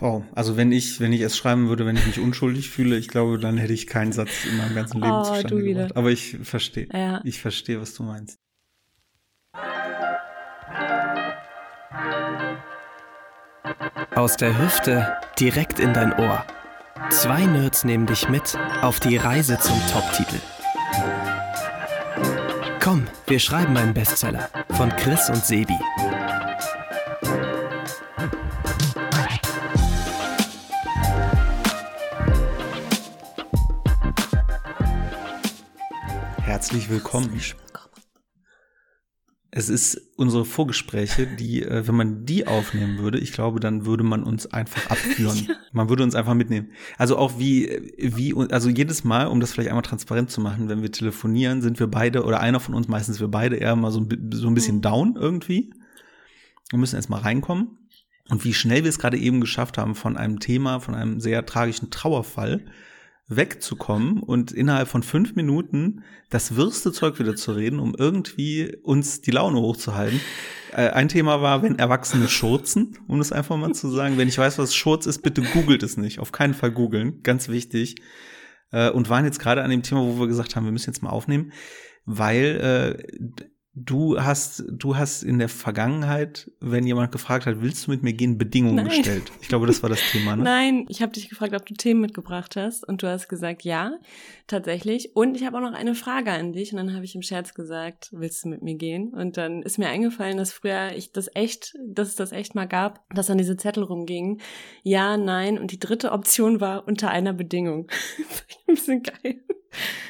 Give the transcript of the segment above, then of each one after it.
Wow, also wenn ich, wenn ich es schreiben würde, wenn ich mich unschuldig fühle, ich glaube, dann hätte ich keinen Satz in meinem ganzen Leben Oh, zustande du wieder. gebracht. Aber ich verstehe. Ja. Ich verstehe, was du meinst. Aus der Hüfte direkt in dein Ohr. Zwei Nerds nehmen dich mit auf die Reise zum Top-Titel. Komm, wir schreiben einen Bestseller von Chris und Sebi. Herzlich willkommen. Es ist unsere Vorgespräche, die, äh, wenn man die aufnehmen würde, ich glaube, dann würde man uns einfach abführen. Man würde uns einfach mitnehmen. Also auch wie, wie, also jedes Mal, um das vielleicht einmal transparent zu machen, wenn wir telefonieren, sind wir beide oder einer von uns, meistens wir beide, eher mal so ein, so ein bisschen down irgendwie. Wir müssen erst mal reinkommen. Und wie schnell wir es gerade eben geschafft haben, von einem Thema, von einem sehr tragischen Trauerfall wegzukommen und innerhalb von fünf Minuten das wirste Zeug wieder zu reden, um irgendwie uns die Laune hochzuhalten. Äh, ein Thema war, wenn Erwachsene schurzen, um das einfach mal zu sagen. Wenn ich weiß, was Schurz ist, bitte googelt es nicht. Auf keinen Fall googeln, ganz wichtig. Äh, und waren jetzt gerade an dem Thema, wo wir gesagt haben, wir müssen jetzt mal aufnehmen, weil äh, du hast, du hast in der Vergangenheit, wenn jemand gefragt hat, willst du mit mir gehen, Bedingungen Nein. gestellt. Ich glaube, das war das Thema, ne? Nein, ich habe dich gefragt, ob du Themen mitgebracht hast und du hast gesagt, ja, tatsächlich. Und ich habe auch noch eine Frage an dich und dann habe ich im Scherz gesagt, willst du mit mir gehen? Und dann ist mir eingefallen, dass früher ich das echt, dass es das echt mal gab, dass dann diese Zettel rumgingen. Ja, nein und die dritte Option war unter einer Bedingung. Das ist ein bisschen geil.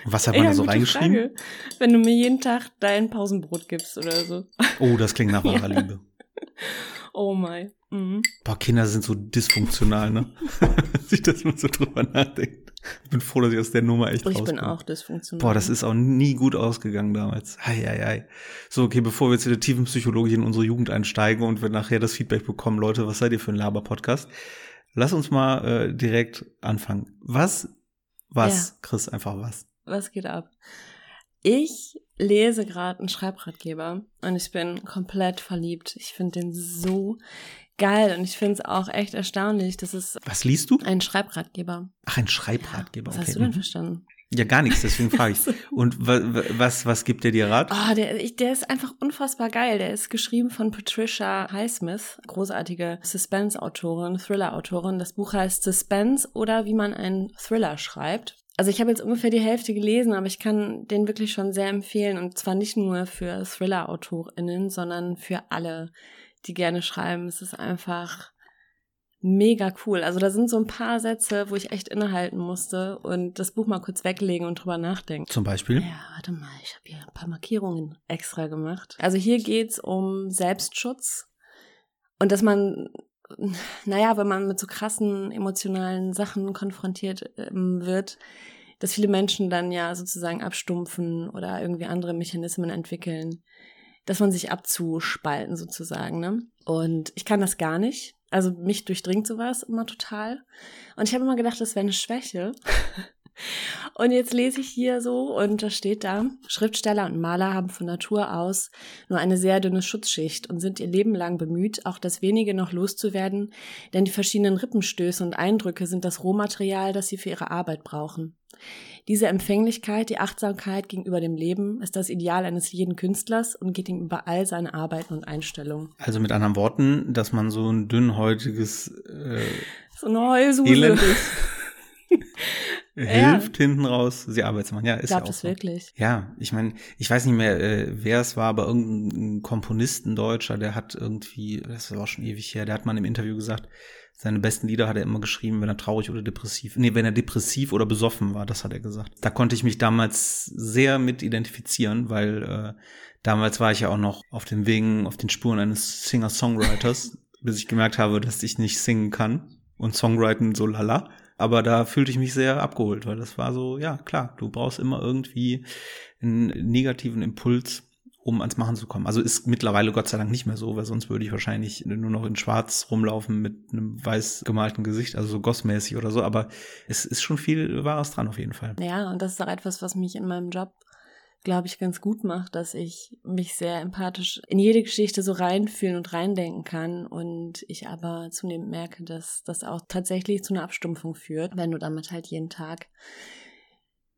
Was hat man da so reingeschrieben? Frage. Wenn du mir jeden Tag dein Pausenbrot gibst oder so. Oh, das klingt nach wahrer Ja. Liebe. Oh my. Mhm. Boah, Kinder sind so dysfunktional, ne? Sich das mal so drüber nachdenkt. Ich bin froh, dass ich aus der Nummer echt Ich bin rauskomme. auch dysfunktional. Boah, das ist auch nie gut ausgegangen damals. Hei, hei, hei. So, okay, bevor wir jetzt in der tiefen Psychologie in unsere Jugend einsteigen und wir nachher das Feedback bekommen, Leute, was seid ihr für ein Laber-Podcast? Lass uns mal äh, direkt anfangen. Was, was, Chris, einfach was? Was geht ab? Ich lese gerade einen Schreibratgeber und ich bin komplett verliebt. Ich finde den so geil und ich finde es auch echt erstaunlich. Das ist Was liest du? ein Schreibratgeber. Ach, ein Schreibratgeber. Was okay. hast du denn mhm. verstanden? Ja, gar nichts, deswegen frage ich. Und wa wa- was, was gibt der dir Rat? Oh, der, der ist einfach unfassbar geil. Der ist geschrieben von Patricia Highsmith, großartige Suspense-Autorin, Thriller-Autorin. Das Buch heißt Suspense oder wie man einen Thriller schreibt. Also ich habe jetzt ungefähr die Hälfte gelesen, aber ich kann den wirklich schon sehr empfehlen. Und zwar nicht nur für Thriller-AutorInnen, sondern für alle, die gerne schreiben. Es ist einfach mega cool. Also da sind so ein paar Sätze, wo ich echt innehalten musste und das Buch mal kurz weglegen und drüber nachdenken. Zum Beispiel? Ja, warte mal, ich habe hier ein paar Markierungen extra gemacht. Also hier geht's um Selbstschutz und dass man, naja, wenn man mit so krassen emotionalen Sachen konfrontiert ähm, wird, dass viele Menschen dann ja sozusagen abstumpfen oder irgendwie andere Mechanismen entwickeln, dass man sich abzuspalten sozusagen. Ne? Und ich kann das gar nicht. Also mich durchdringt sowas immer total. Und ich habe immer gedacht, das wäre eine Schwäche. Und jetzt lese ich hier so und da steht da, Schriftsteller und Maler haben von Natur aus nur eine sehr dünne Schutzschicht und sind ihr Leben lang bemüht, auch das wenige noch loszuwerden, denn die verschiedenen Rippenstöße und Eindrücke sind das Rohmaterial, das sie für ihre Arbeit brauchen. Diese Empfänglichkeit, die Achtsamkeit gegenüber dem Leben ist das Ideal eines jeden Künstlers und geht ihm über all seine Arbeiten und Einstellungen. Also mit anderen Worten, dass man so ein dünnhäutiges äh, So eine Heulsuse. Hilft hinten raus, sie Arbeit zu machen. Ja, ist Glaubt ja auch es so. wirklich? Ja, ich meine, ich weiß nicht mehr, äh, wer es war, aber irgendein Komponist, ein Deutscher, der hat irgendwie, das war auch schon ewig her, der hat mal im Interview gesagt, seine besten Lieder hat er immer geschrieben, wenn er traurig oder depressiv, nee, wenn er depressiv oder besoffen war, das hat er gesagt. Da konnte ich mich damals sehr mit identifizieren, weil äh, damals war ich ja auch noch auf den Wegen, auf den Spuren eines Singer-Songwriters, bis ich gemerkt habe, dass ich nicht singen kann und Songwriten so lala. Aber da fühlte ich mich sehr abgeholt, weil das war so, ja, klar, du brauchst immer irgendwie einen negativen Impuls, um ans Machen zu kommen. Also ist mittlerweile Gott sei Dank nicht mehr so, weil sonst würde ich wahrscheinlich nur noch in schwarz rumlaufen mit einem weiß gemalten Gesicht, also so gossmäßig oder so. Aber es ist schon viel Wahres dran auf jeden Fall. Ja, und das ist auch etwas, was mich in meinem Job glaube ich, ganz gut macht, dass ich mich sehr empathisch in jede Geschichte so reinfühlen und reindenken kann und ich aber zunehmend merke, dass das auch tatsächlich zu einer Abstumpfung führt, wenn du damit halt jeden Tag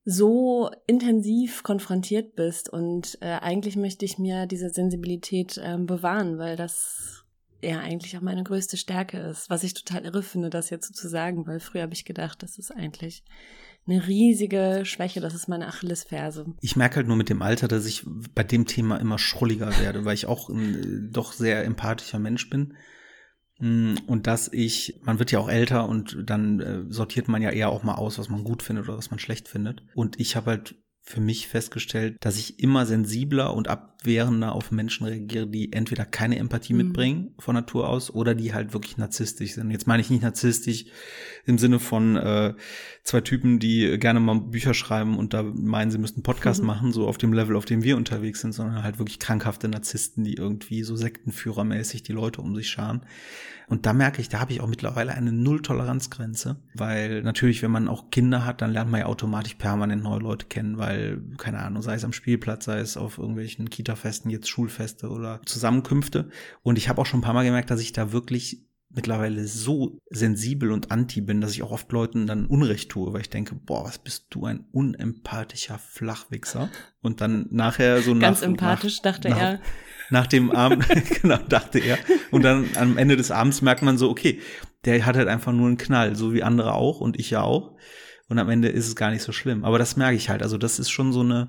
so intensiv konfrontiert bist und äh, eigentlich möchte ich mir diese Sensibilität äh, bewahren, weil das ja eigentlich auch meine größte Stärke ist, was ich total irre finde, das jetzt so zu sagen, weil früher habe ich gedacht, das ist eigentlich eine riesige Schwäche, das ist meine Achillesferse. Ich merke halt nur mit dem Alter, dass ich bei dem Thema immer schrulliger werde, weil ich auch ein doch sehr empathischer Mensch bin. Mm, und dass ich, man wird ja auch älter und dann äh, sortiert man ja eher auch mal aus, was man gut findet oder was man schlecht findet. Und ich habe halt für mich festgestellt, dass ich immer sensibler und abwehrender auf Menschen reagiere, die entweder keine Empathie mhm. mitbringen von Natur aus oder die halt wirklich narzisstisch sind. Jetzt meine ich nicht narzisstisch im Sinne von äh, zwei Typen, die gerne mal Bücher schreiben und da meinen, sie müssten Podcast mhm. machen, so auf dem Level, auf dem wir unterwegs sind, sondern halt wirklich krankhafte Narzissten, die irgendwie so sektenführermäßig die Leute um sich scharen. Und da merke ich, da habe ich auch mittlerweile eine Null-Toleranzgrenze, weil natürlich, wenn man auch Kinder hat, dann lernt man ja automatisch permanent neue Leute kennen, weil, keine Ahnung, sei es am Spielplatz, sei es auf irgendwelchen Kita-Festen, jetzt Schulfeste oder Zusammenkünfte. Und ich habe auch schon ein paar Mal gemerkt, dass ich da wirklich mittlerweile so sensibel und anti bin, dass ich auch oft Leuten dann Unrecht tue, weil ich denke, boah, was bist du ein unempathischer Flachwichser? Und dann nachher so Ganz nach, empathisch, nach, dachte nach, er nach dem Abend, genau, dachte er. Und dann am Ende des Abends merkt man so, okay, der hat halt einfach nur einen Knall, so wie andere auch und ich ja auch. Und am Ende ist es gar nicht so schlimm. Aber das merke ich halt. Also das ist schon so eine,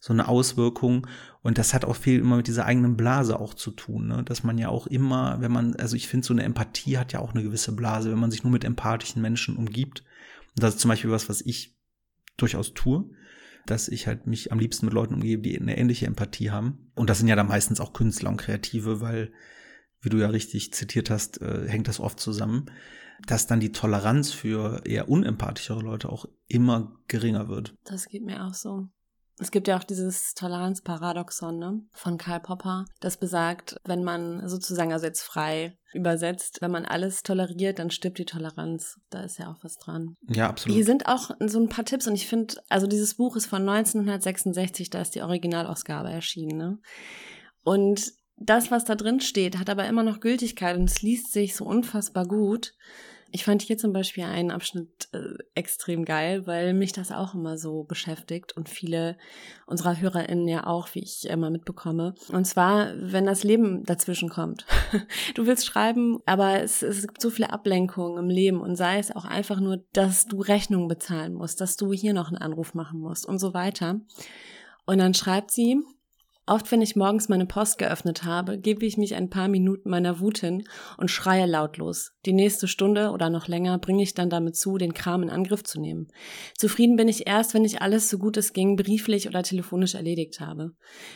so eine Auswirkung. Und das hat auch viel immer mit dieser eigenen Blase auch zu tun, ne? Dass man ja auch immer, wenn man, also ich finde, so eine Empathie hat ja auch eine gewisse Blase, wenn man sich nur mit empathischen Menschen umgibt. Und das ist zum Beispiel was, was ich durchaus tue dass ich halt mich am liebsten mit Leuten umgebe, die eine ähnliche Empathie haben. Und das sind ja dann meistens auch Künstler und Kreative, weil, wie du ja richtig zitiert hast, äh, hängt das oft zusammen, dass dann die Toleranz für eher unempathischere Leute auch immer geringer wird. Das geht mir auch so. Es gibt ja auch dieses Toleranzparadoxon ne, von Karl Popper, das besagt, wenn man sozusagen, also jetzt frei übersetzt, wenn man alles toleriert, dann stirbt die Toleranz. Da ist ja auch was dran. Ja, absolut. Hier sind auch so ein paar Tipps und ich finde, also dieses Buch ist von 1966, da ist die Originalausgabe erschienen. Ne? Und das, was da drin steht, hat aber immer noch Gültigkeit und es liest sich so unfassbar gut. Ich fand hier zum Beispiel einen Abschnitt äh, extrem geil, weil mich das auch immer so beschäftigt und viele unserer HörerInnen ja auch, wie ich immer mitbekomme. Und zwar, wenn das Leben dazwischen kommt. du willst schreiben, aber es, es gibt so viele Ablenkungen im Leben und sei es auch einfach nur, dass du Rechnungen bezahlen musst, dass du hier noch einen Anruf machen musst und so weiter. Und dann schreibt sie, Oft, wenn ich morgens meine Post geöffnet habe, gebe ich mich ein paar Minuten meiner Wut hin und schreie lautlos. Die nächste Stunde oder noch länger bringe ich dann damit zu, den Kram in Angriff zu nehmen. Zufrieden bin ich erst, wenn ich alles so gut es ging brieflich oder telefonisch erledigt habe.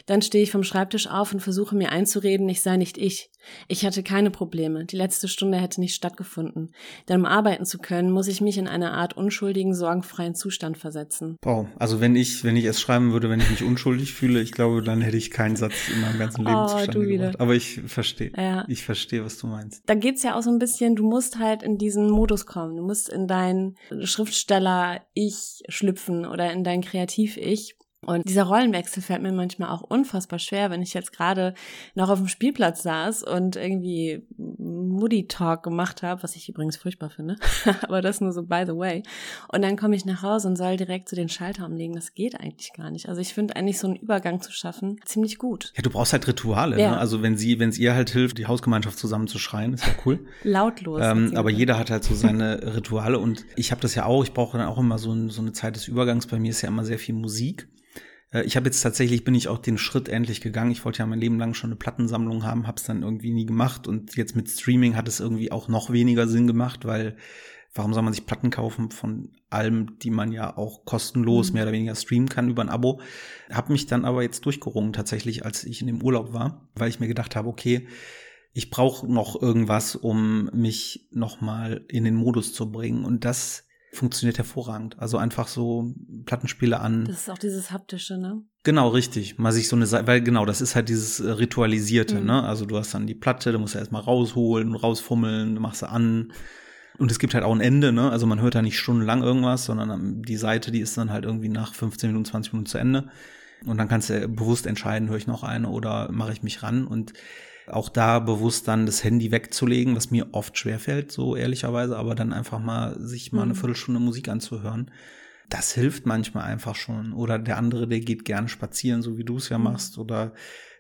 Dann stehe ich vom Schreibtisch auf und versuche mir einzureden, ich sei nicht ich. Ich hatte keine Probleme. Die letzte Stunde hätte nicht stattgefunden. Denn um arbeiten zu können, muss ich mich in eine Art unschuldigen, sorgenfreien Zustand versetzen. Wow. Also wenn ich, wenn ich es schreiben würde, wenn ich mich unschuldig fühle, ich glaube, dann hätte ich ich keinen Satz in meinem ganzen Leben oh, zustande gebracht. Aber ich verstehe. Ja. Ich verstehe, was du meinst. Da geht's ja auch so ein bisschen, du musst halt in diesen Modus kommen. Du musst in dein Schriftsteller-Ich schlüpfen oder in dein Kreativ-Ich. Und dieser Rollenwechsel fällt mir manchmal auch unfassbar schwer, wenn ich jetzt gerade noch auf dem Spielplatz saß und irgendwie Moody Talk gemacht habe, was ich übrigens furchtbar finde, aber das nur so by the way. Und dann komme ich nach Hause und soll direkt zu den Schalter umlegen. Das geht eigentlich gar nicht. Also ich finde eigentlich so einen Übergang zu schaffen ziemlich gut. Ja, du brauchst halt Rituale. Ja. Ne? Also wenn sie, wenn es ihr halt hilft, die Hausgemeinschaft zusammenzuschreien, ist ja cool. Lautlos. Ähm, aber jeder hat halt so seine Rituale und ich habe das ja auch. Ich brauche dann auch immer so, so eine Zeit des Übergangs. Bei mir ist ja immer sehr viel Musik. Äh, ich habe jetzt tatsächlich, bin ich auch den Schritt endlich gegangen. Ich wollte ja mein Leben lang schon eine Plattensammlung haben, habe es dann irgendwie nie gemacht. Und jetzt mit Streaming hat es irgendwie auch noch weniger Sinn gemacht, weil warum soll man sich Platten kaufen von allem, die man ja auch kostenlos mhm. mehr oder weniger streamen kann über ein Abo. Habe mich dann aber jetzt durchgerungen tatsächlich, als ich in dem Urlaub war, weil ich mir gedacht habe, okay, ich brauche noch irgendwas, um mich noch mal in den Modus zu bringen. Und das funktioniert hervorragend. Also einfach so Plattenspiele an. Das ist auch dieses haptische, ne? Genau, richtig. Mal sich so eine Seite, weil genau, das ist halt dieses äh, Ritualisierte, mhm. ne? Also du hast dann die Platte, da musst du erstmal rausholen, rausfummeln, machst du an. Und es gibt halt auch ein Ende, ne? Also man hört da nicht stundenlang irgendwas, sondern die Seite, die ist dann halt irgendwie nach 15 Minuten, 20 Minuten zu Ende. Und dann kannst du bewusst entscheiden, höre ich noch eine oder mache ich mich ran und auch da bewusst dann das Handy wegzulegen, was mir oft schwerfällt, so ehrlicherweise, aber dann einfach mal sich mal eine Mhm. Viertelstunde Musik anzuhören. Das hilft manchmal einfach schon. Oder der andere, der geht gerne spazieren, so wie du es ja Mhm. machst. Oder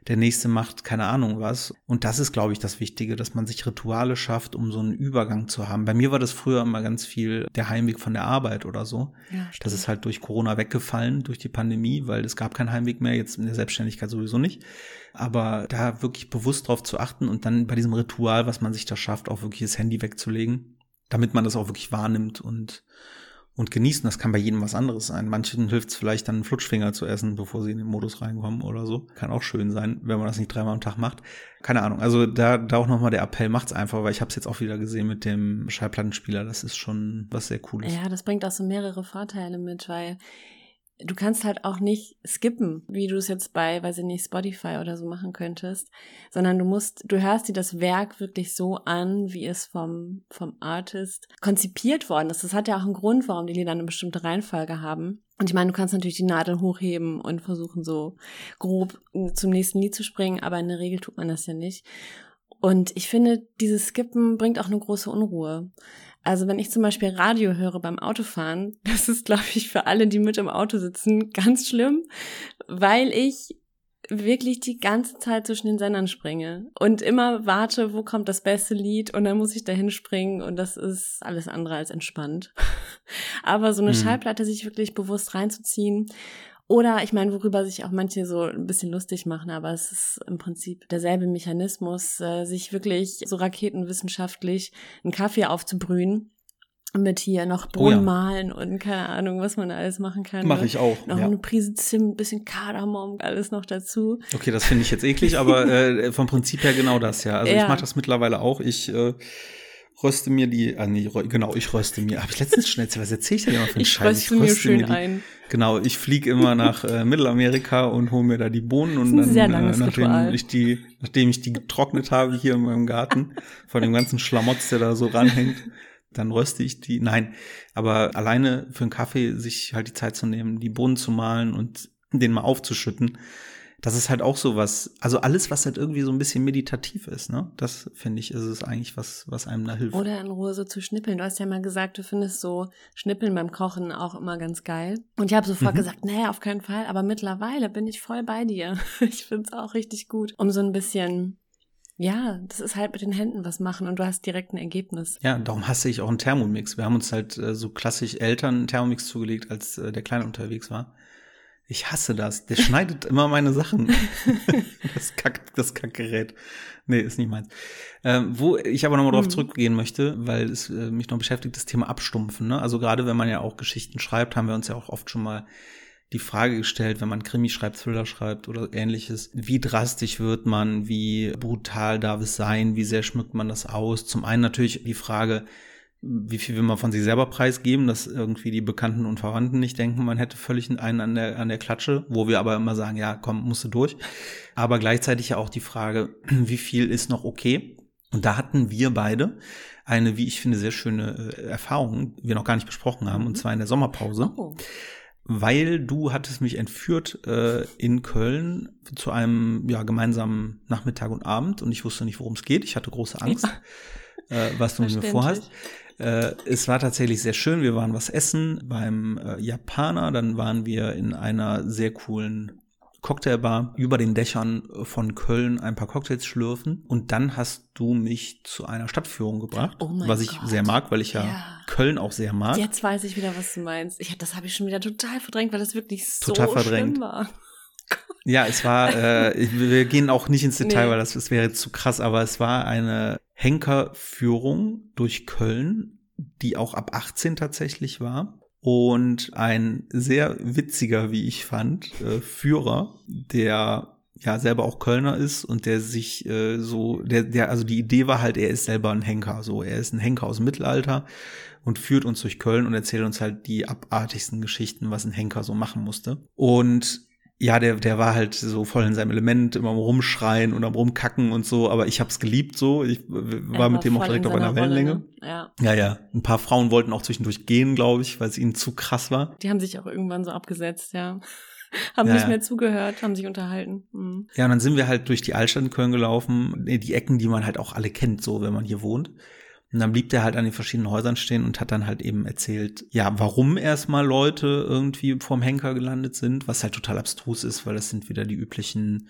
der nächste macht keine Ahnung was. Und das ist, glaube ich, das Wichtige, dass man sich Rituale schafft, um so einen Übergang zu haben. Bei mir war das früher immer ganz viel der Heimweg von der Arbeit oder so. Ja, Das ist halt durch Corona weggefallen, durch die Pandemie, weil es gab keinen Heimweg mehr, jetzt in der Selbstständigkeit sowieso nicht. Aber da wirklich bewusst drauf zu achten und dann bei diesem Ritual, was man sich da schafft, auch wirklich das Handy wegzulegen, damit man das auch wirklich wahrnimmt und, und genießt. Und das kann bei jedem was anderes sein. Manchen hilft es vielleicht dann einen Flutschfinger zu essen, bevor sie in den Modus reinkommen oder so. Kann auch schön sein, wenn man das nicht dreimal am Tag macht. Keine Ahnung. Also da, da auch nochmal der Appell, macht's einfach, weil ich habe es jetzt auch wieder gesehen mit dem Schallplattenspieler. Das ist schon was sehr Cooles. Ja, das bringt auch so mehrere Vorteile mit, weil du kannst halt auch nicht skippen, wie du es jetzt bei, weiß ich nicht, Spotify oder so machen könntest, sondern du musst, du hörst dir das Werk wirklich so an, wie es vom, vom Artist konzipiert worden ist. Das hat ja auch einen Grund, warum die Lieder eine bestimmte Reihenfolge haben. Und ich meine, du kannst natürlich die Nadel hochheben und versuchen so grob zum nächsten Lied zu springen, aber in der Regel tut man das ja nicht. Und ich finde, dieses Skippen bringt auch eine große Unruhe. Also wenn ich zum Beispiel Radio höre beim Autofahren, das ist, glaube ich, für alle, die mit im Auto sitzen, ganz schlimm, weil ich wirklich die ganze Zeit zwischen den Sendern springe und immer warte, wo kommt das beste Lied und dann muss ich dahin springen und das ist alles andere als entspannt. Aber so eine Mhm. Schallplatte sich wirklich bewusst reinzuziehen oder ich meine, worüber sich auch manche so ein bisschen lustig machen, aber es ist im Prinzip derselbe Mechanismus, äh, sich wirklich so raketenwissenschaftlich einen Kaffee aufzubrühen mit hier noch Oh ja. Bohnen mahlen und keine Ahnung, was man alles machen kann. Mache ne? ich auch. Noch ja. eine Prise Zimt, bisschen Kardamom, alles noch dazu. Okay, das finde ich jetzt eklig, aber äh, vom Prinzip her genau das, ja. Also Ja. ich mache das mittlerweile auch. Ich äh, röste mir die, ah nee, genau, ich röste mir. Habe ich letztens schon erzählt, was erzähle ich denn immer für einen Ich Scheiß? röste mir schön die, ein. Genau, ich fliege immer nach äh, Mittelamerika und hole mir da die Bohnen und dann, äh, nachdem Ritual. ich die, nachdem ich die getrocknet habe hier in meinem Garten, von dem ganzen Schlamotz, der da so ranhängt, dann röste ich die. Nein, aber alleine für einen Kaffee sich halt die Zeit zu nehmen, die Bohnen zu mahlen und den mal aufzuschütten, das ist halt auch so was, also alles, was halt irgendwie so ein bisschen meditativ ist, ne? Das finde ich, ist es eigentlich was, was einem da hilft. Oder in Ruhe so zu schnippeln. Du hast ja mal gesagt, du findest so Schnippeln beim Kochen auch immer ganz geil. Und ich habe sofort Mhm. gesagt, nee, auf keinen Fall. Aber mittlerweile bin ich voll bei dir. Ich finde es auch richtig gut. Um so ein bisschen, ja, das ist halt mit den Händen was machen und du hast direkt ein Ergebnis. Ja, darum hasse ich auch einen Thermomix. Wir haben uns halt äh, so klassisch Eltern einen Thermomix zugelegt, als äh, der Kleine unterwegs war. Ich hasse das. Der schneidet immer meine Sachen. das, Kack, das Kackgerät. Nee, ist nicht meins. Ähm, wo ich aber nochmal drauf Mhm. zurückgehen möchte, weil es äh, mich noch beschäftigt, das Thema Abstumpfen. Ne? Also gerade wenn man ja auch Geschichten schreibt, haben wir uns ja auch oft schon mal die Frage gestellt, wenn man Krimi schreibt, Thriller schreibt oder ähnliches, wie drastisch wird man, wie brutal darf es sein, wie sehr schmückt man das aus? Zum einen natürlich die Frage, wie viel will man von sich selber preisgeben, dass irgendwie die Bekannten und Verwandten nicht denken, man hätte völlig einen an der, an der Klatsche, wo wir aber immer sagen, ja, komm, musst du durch. Aber gleichzeitig ja auch die Frage, wie viel ist noch okay? Und da hatten wir beide eine, wie ich finde, sehr schöne äh, Erfahrung, die wir noch gar nicht besprochen haben, und zwar in der Sommerpause Oh. weil du hattest mich entführt äh, in Köln zu einem ja, gemeinsamen Nachmittag und Abend und ich wusste nicht, worum es geht. Ich hatte große Angst, äh, was du mit mir vorhast. Äh, es war tatsächlich sehr schön. Wir waren was essen beim äh, Japaner, dann waren wir in einer sehr coolen Cocktailbar über den Dächern von Köln ein paar Cocktails schlürfen und dann hast du mich zu einer Stadtführung gebracht, Oh was ich Gott. sehr mag, weil ich ja, Ja. Köln auch sehr mag. Jetzt weiß ich wieder, was du meinst. Ich, das habe ich schon wieder total verdrängt, weil das wirklich so Total verdrängt. schlimm war. Ja, es war, äh, wir gehen auch nicht ins Detail, Nee. weil das, das wäre jetzt zu krass, aber es war eine Henkerführung durch Köln, die auch ab 18 tatsächlich war. Und ein sehr witziger, wie ich fand, äh, Führer, der ja selber auch Kölner ist und der sich äh, so, der, der, also die Idee war halt, er ist selber ein Henker. So, er ist ein Henker aus dem Mittelalter und führt uns durch Köln und erzählt uns halt die abartigsten Geschichten, was ein Henker so machen musste. Und ja, der, der war halt so voll in seinem Element, immer am rumschreien und am rumkacken und so, aber ich hab's geliebt so. Ich w- Er war mit dem auch direkt auf einer Wellenlänge. ne? Ja. Ja, ja. Ein paar Frauen wollten auch zwischendurch gehen, glaube ich, weil es ihnen zu krass war. Die haben sich auch irgendwann so abgesetzt, ja. haben Ja, nicht mehr zugehört, haben sich unterhalten. Mhm. Ja, und dann sind wir halt durch die Altstadt in Köln gelaufen, die Ecken, die man halt auch alle kennt, so wenn man hier wohnt. Und dann blieb der halt an den verschiedenen Häusern stehen und hat dann halt eben erzählt, ja, warum erstmal Leute irgendwie vorm Henker gelandet sind, was halt total abstrus ist, weil das sind wieder die üblichen,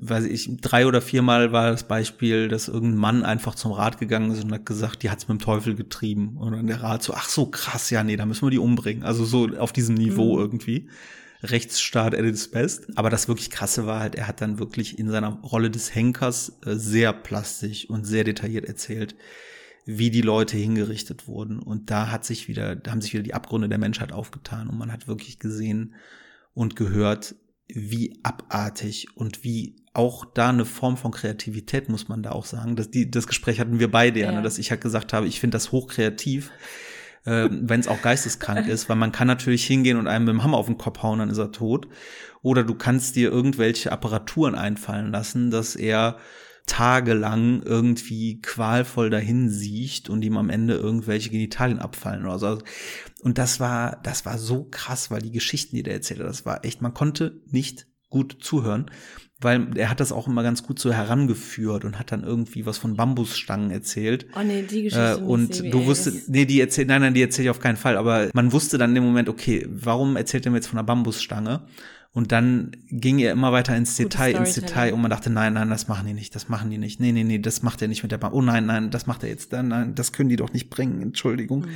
weiß ich, drei oder viermal war das Beispiel, dass irgendein Mann einfach zum Rat gegangen ist und hat gesagt, die hat's mit dem Teufel getrieben. Und dann der Rat so, ach so krass, ja, nee, da müssen wir die umbringen. Also so auf diesem Niveau Mhm. irgendwie. Rechtsstaat at its best. Aber das wirklich krasse war halt, er hat dann wirklich in seiner Rolle des Henkers äh, sehr plastisch und sehr detailliert erzählt, wie die Leute hingerichtet wurden. Und da hat sich wieder, da haben sich wieder die Abgründe der Menschheit aufgetan und man hat wirklich gesehen und gehört, wie abartig und wie auch da eine Form von Kreativität, muss man da auch sagen. Das, die, das Gespräch hatten wir beide, ja, ne, dass ich halt gesagt habe, ich finde das hochkreativ, äh, wenn es auch geisteskrank ist, weil man kann natürlich hingehen und einem mit dem Hammer auf den Kopf hauen, dann ist er tot. Oder du kannst dir irgendwelche Apparaturen einfallen lassen, dass er tagelang irgendwie qualvoll dahin siecht und ihm am Ende irgendwelche Genitalien abfallen oder so. Und das war, das war so krass, weil die Geschichten, die der erzählt hat, das war echt, man konnte nicht gut zuhören, weil er hat das auch immer ganz gut so herangeführt und hat dann irgendwie was von Bambusstangen erzählt. Oh nee, die Geschichte Äh, und du ey, wusstest, nee, die erzählt, nein, nein, die erzählt ich auf keinen Fall, aber man wusste dann in dem Moment, okay, warum erzählt er mir jetzt von einer Bambusstange? Und dann ging er immer weiter ins Detail, ins. Detail und man dachte, nein, nein, das machen die nicht, das machen die nicht. Nee, nee, nee, das macht er nicht mit der Bambus. Oh nein, nein, das macht er jetzt, nein, nein, das können die doch nicht bringen, Entschuldigung. Mhm.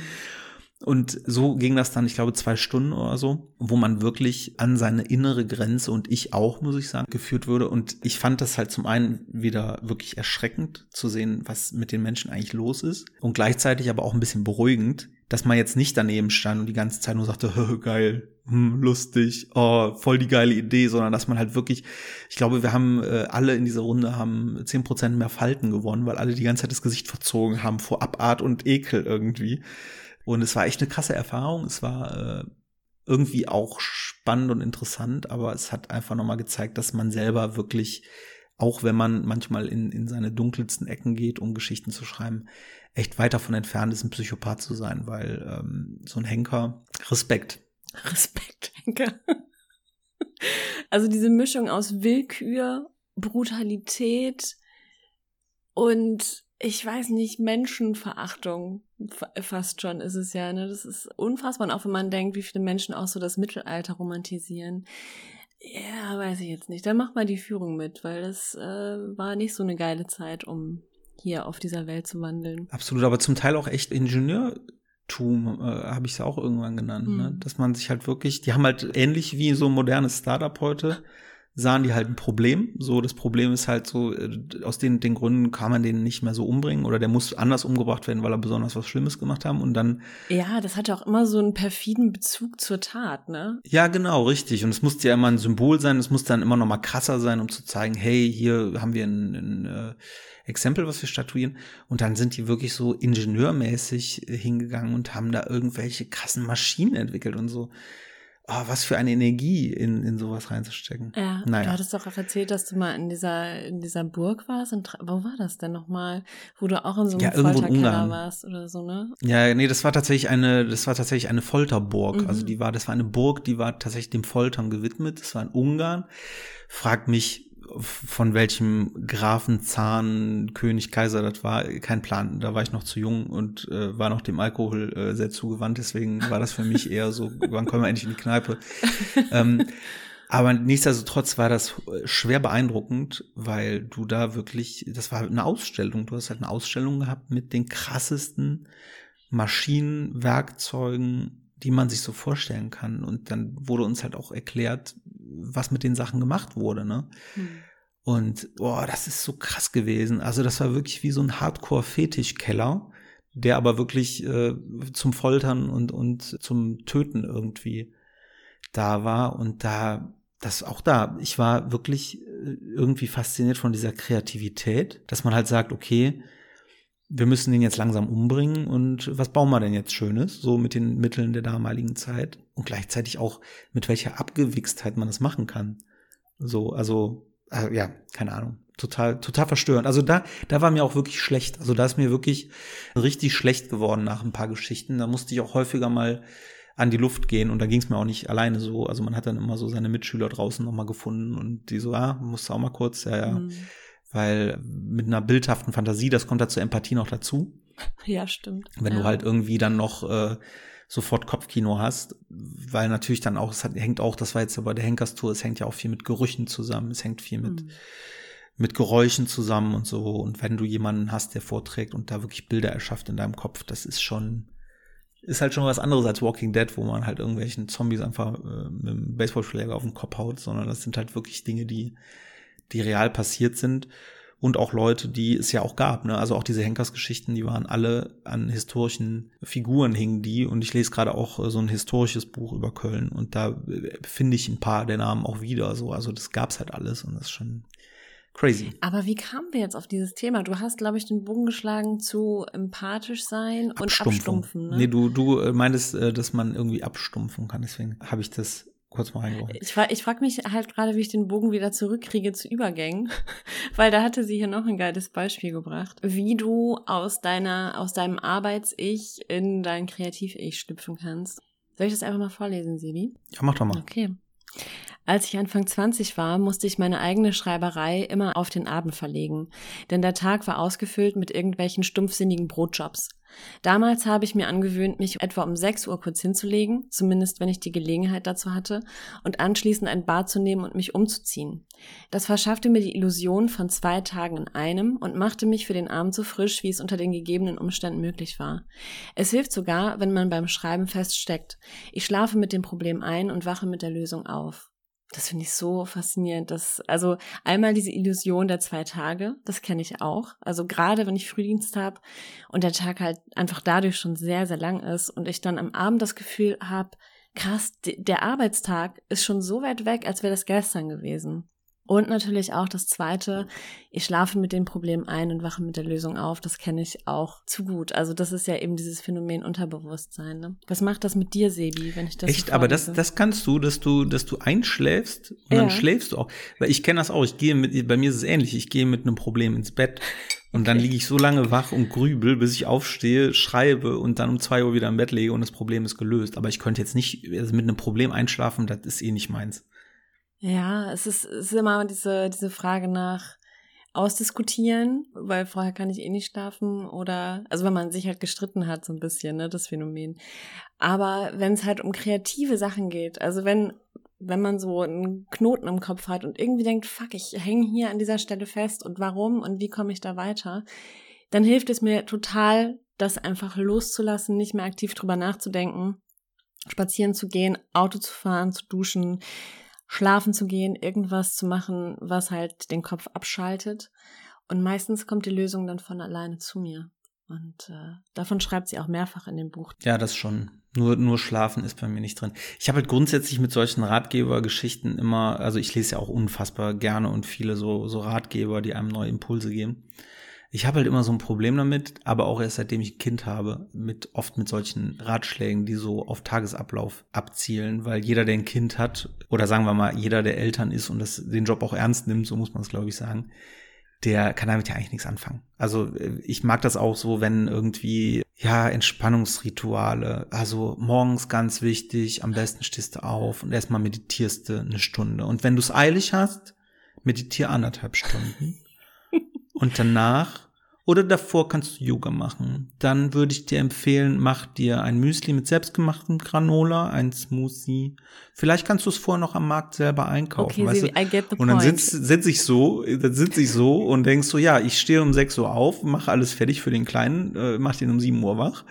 Und so ging das dann, ich glaube, zwei Stunden oder so, wo man wirklich an seine innere Grenze und ich auch, muss ich sagen, geführt würde. Und ich fand das halt zum einen wieder wirklich erschreckend zu sehen, was mit den Menschen eigentlich los ist. Und gleichzeitig aber auch ein bisschen beruhigend, dass man jetzt nicht daneben stand und die ganze Zeit nur sagte, "Hö, geil, hm, lustig, oh, voll die geile Idee, sondern dass man halt wirklich, ich glaube, wir haben äh, alle in dieser Runde haben zehn Prozent mehr Falten gewonnen, weil alle die ganze Zeit das Gesicht verzogen haben vor Abart und Ekel irgendwie. Und es war echt eine krasse Erfahrung. Es war äh, irgendwie auch spannend und interessant, aber es hat einfach nochmal gezeigt, dass man selber wirklich, auch wenn man manchmal in, in seine dunkelsten Ecken geht, um Geschichten zu schreiben, echt weit davon entfernt ist, ein Psychopath zu sein, weil ähm, so ein Henker, Respekt. Respekt, Henker. Also diese Mischung aus Willkür, Brutalität und ich weiß nicht, Menschenverachtung fa- fast schon ist es ja. Ne? Das ist unfassbar. Und auch wenn man denkt, wie viele Menschen auch so das Mittelalter romantisieren. Ja, weiß ich jetzt nicht. Dann mach mal die Führung mit, weil das äh, war nicht so eine geile Zeit, um hier auf dieser Welt zu wandeln. Absolut, aber zum Teil auch echt Ingenieurtum, äh, habe ich es auch irgendwann genannt, ne? Mhm. dass man sich halt wirklich, die haben halt ähnlich wie so ein modernes Startup heute, sahen die halt ein Problem. So, das Problem ist halt so, äh, aus den, den Gründen kann man den nicht mehr so umbringen oder der muss anders umgebracht werden, weil er besonders was Schlimmes gemacht haben und dann Ja, das hatte auch immer so einen perfiden Bezug zur Tat, ne? Ja, genau, richtig. Und es musste ja immer ein Symbol sein, es muss dann immer noch mal krasser sein, um zu zeigen, hey, hier haben wir ein, ein äh, Exempel, was wir statuieren. Und dann sind die wirklich so ingenieurmäßig äh, hingegangen und haben da irgendwelche krassen Maschinen entwickelt und so. Oh, was für eine Energie in, in sowas reinzustecken. Ja, Naja. du hattest doch auch erzählt, dass du mal in dieser, in dieser Burg warst. In, wo war das denn nochmal? Wo du auch in so einem Ja, Folterkeller warst oder so, ne? Ja, nee, das war tatsächlich eine, das war tatsächlich eine Folterburg. Mhm. Also die war, das war eine Burg, die war tatsächlich dem Foltern gewidmet. Das war in Ungarn. Fragt mich, von welchem Grafen, Zahn, König, Kaiser das war, kein Plan. Da war ich noch zu jung und äh, war noch dem Alkohol äh, sehr zugewandt. Deswegen war das für mich eher so, wann kommen wir endlich in die Kneipe? ähm, aber nichtsdestotrotz war das äh, schwer beeindruckend, weil du da wirklich, das war eine Ausstellung. Du hast halt eine Ausstellung gehabt mit den krassesten Maschinen, Werkzeugen, die man sich so vorstellen kann. Und dann wurde uns halt auch erklärt, was mit den Sachen gemacht wurde, ne? Hm. Und boah, das ist so krass gewesen. Also das war wirklich wie so ein Hardcore-Fetischkeller, der aber wirklich äh, zum Foltern und, und zum Töten irgendwie da war. Und da, das auch da, ich war wirklich äh, irgendwie fasziniert von dieser Kreativität, dass man halt sagt, okay, wir müssen den jetzt langsam umbringen und was bauen wir denn jetzt Schönes, so mit den Mitteln der damaligen Zeit und gleichzeitig auch mit welcher Abgewichstheit man das machen kann. So, also, äh, ja, keine Ahnung. Total, total verstörend. Also da, da war mir auch wirklich schlecht. Also da ist mir wirklich richtig schlecht geworden nach ein paar Geschichten. Da musste ich auch häufiger mal an die Luft gehen. Und da ging es mir auch nicht alleine so. Also man hat dann immer so seine Mitschüler draußen nochmal gefunden und die so, ah, musst du auch mal kurz, ja, ja. Mhm. Weil mit einer bildhaften Fantasie, das kommt da zur Empathie noch dazu. Ja, stimmt. Wenn ja. du halt irgendwie dann noch äh, sofort Kopfkino hast, weil natürlich dann auch, es hat, hängt auch, das war jetzt aber der Henkerstour, es hängt ja auch viel mit Gerüchen zusammen, es hängt viel mit, mhm. mit Geräuschen zusammen und so. Und wenn du jemanden hast, der vorträgt und da wirklich Bilder erschafft in deinem Kopf, das ist schon, ist halt schon was anderes als Walking Dead, wo man halt irgendwelchen Zombies einfach äh, mit einem Baseballschläger auf den Kopf haut, sondern das sind halt wirklich Dinge, die, die real passiert sind und auch Leute, die es ja auch gab. Ne? Also auch diese Henkersgeschichten, die waren alle an historischen Figuren hingen die. Und ich lese gerade auch äh, so ein historisches Buch über Köln und da äh, finde ich ein paar der Namen auch wieder. So, also das gab's halt alles und das ist schon crazy. Aber wie kamen wir jetzt auf dieses Thema? Du hast, glaube ich, den Bogen geschlagen zu empathisch sein und abstumpfen. Ne? Nee, du, du äh, meintest, dass man irgendwie abstumpfen kann. Deswegen habe ich das kurz mal reingeworfen. Ich, ich frage mich halt gerade, wie ich den Bogen wieder zurückkriege zu Übergängen, weil da hatte sie hier noch ein geiles Beispiel gebracht, wie du aus deiner, aus deinem Arbeits-Ich in dein Kreativ-Ich schlüpfen kannst. Soll ich das einfach mal vorlesen, Sebi? Ja, mach doch mal. Okay. Als ich Anfang 20 war, musste ich meine eigene Schreiberei immer auf den Abend verlegen, denn der Tag war ausgefüllt mit irgendwelchen stumpfsinnigen Brotjobs. Damals habe ich mir angewöhnt, mich etwa um 6 Uhr kurz hinzulegen, zumindest wenn ich die Gelegenheit dazu hatte, und anschließend ein Bad zu nehmen und mich umzuziehen. Das verschaffte mir die Illusion von zwei Tagen in einem und machte mich für den Abend so frisch, wie es unter den gegebenen Umständen möglich war. Es hilft sogar, wenn man beim Schreiben feststeckt. Ich schlafe mit dem Problem ein und wache mit der Lösung auf. Das finde ich so faszinierend. Dass, also einmal diese Illusion der zwei Tage, das kenne ich auch. Also gerade wenn ich Frühdienst habe und der Tag halt einfach dadurch schon sehr, sehr lang ist und ich dann am Abend das Gefühl habe, krass, der Arbeitstag ist schon so weit weg, als wäre das gestern gewesen. Und natürlich auch das Zweite, ich schlafe mit dem Problem ein und wache mit der Lösung auf. Das kenne ich auch zu gut. Also das ist ja eben dieses Phänomen Unterbewusstsein. Ne? Was macht das mit dir, Sebi, wenn ich das Echt, so aber das, das kannst du, dass du, dass du einschläfst und ja. dann schläfst du auch. Weil ich kenne das auch. Ich gehe mit, bei mir ist es ähnlich. Ich gehe mit einem Problem ins Bett. Und dann liege ich so lange wach und grübel, bis ich aufstehe, schreibe und dann um zwei Uhr wieder im Bett lege und das Problem ist gelöst. Aber ich könnte jetzt nicht also mit einem Problem einschlafen, das ist eh nicht meins. Ja, es ist, es ist immer diese, diese Frage nach ausdiskutieren, weil vorher kann ich eh nicht schlafen oder, also wenn man sich halt gestritten hat, so ein bisschen, ne, das Phänomen. Aber wenn es halt um kreative Sachen geht, also wenn, wenn man so einen Knoten im Kopf hat und irgendwie denkt, fuck, ich hänge hier an dieser Stelle fest und warum und wie komme ich da weiter, dann hilft es mir total, das einfach loszulassen, nicht mehr aktiv drüber nachzudenken, spazieren zu gehen, Auto zu fahren, zu duschen, schlafen zu gehen, irgendwas zu machen, was halt den Kopf abschaltet. Und meistens kommt die Lösung dann von alleine zu mir. Und äh, davon schreibt sie auch mehrfach in dem Buch. Ja, das schon. Nur, nur Schlafen ist bei mir nicht drin. Ich habe halt grundsätzlich mit solchen Ratgebergeschichten immer, also ich lese ja auch unfassbar gerne und viele so, so Ratgeber, die einem neue Impulse geben ich habe halt immer so ein Problem damit, aber auch erst seitdem ich ein Kind habe, mit oft mit solchen Ratschlägen, die so auf Tagesablauf abzielen, weil jeder, der ein Kind hat, oder sagen wir mal, jeder, der Eltern ist und das, den Job auch ernst nimmt, so muss man es, glaube ich, sagen, der kann damit ja eigentlich nichts anfangen. Also ich mag das auch so, wenn irgendwie, ja, Entspannungsrituale, also morgens ganz wichtig, am besten stehst du auf und erstmal meditierst du eine Stunde. Und wenn du es eilig hast, meditier anderthalb Stunden. Und danach oder davor kannst du Yoga machen. Dann würde ich dir empfehlen, mach dir ein Müsli mit selbstgemachtem Granola, ein Smoothie. Vielleicht kannst du es vorher noch am Markt selber einkaufen. Okay, weißt I get the und dann sitze sitz ich so, dann sitze ich so und denkst so, ja, ich stehe um 6 Uhr auf, mache alles fertig für den Kleinen, äh, mach den um 7 Uhr wach,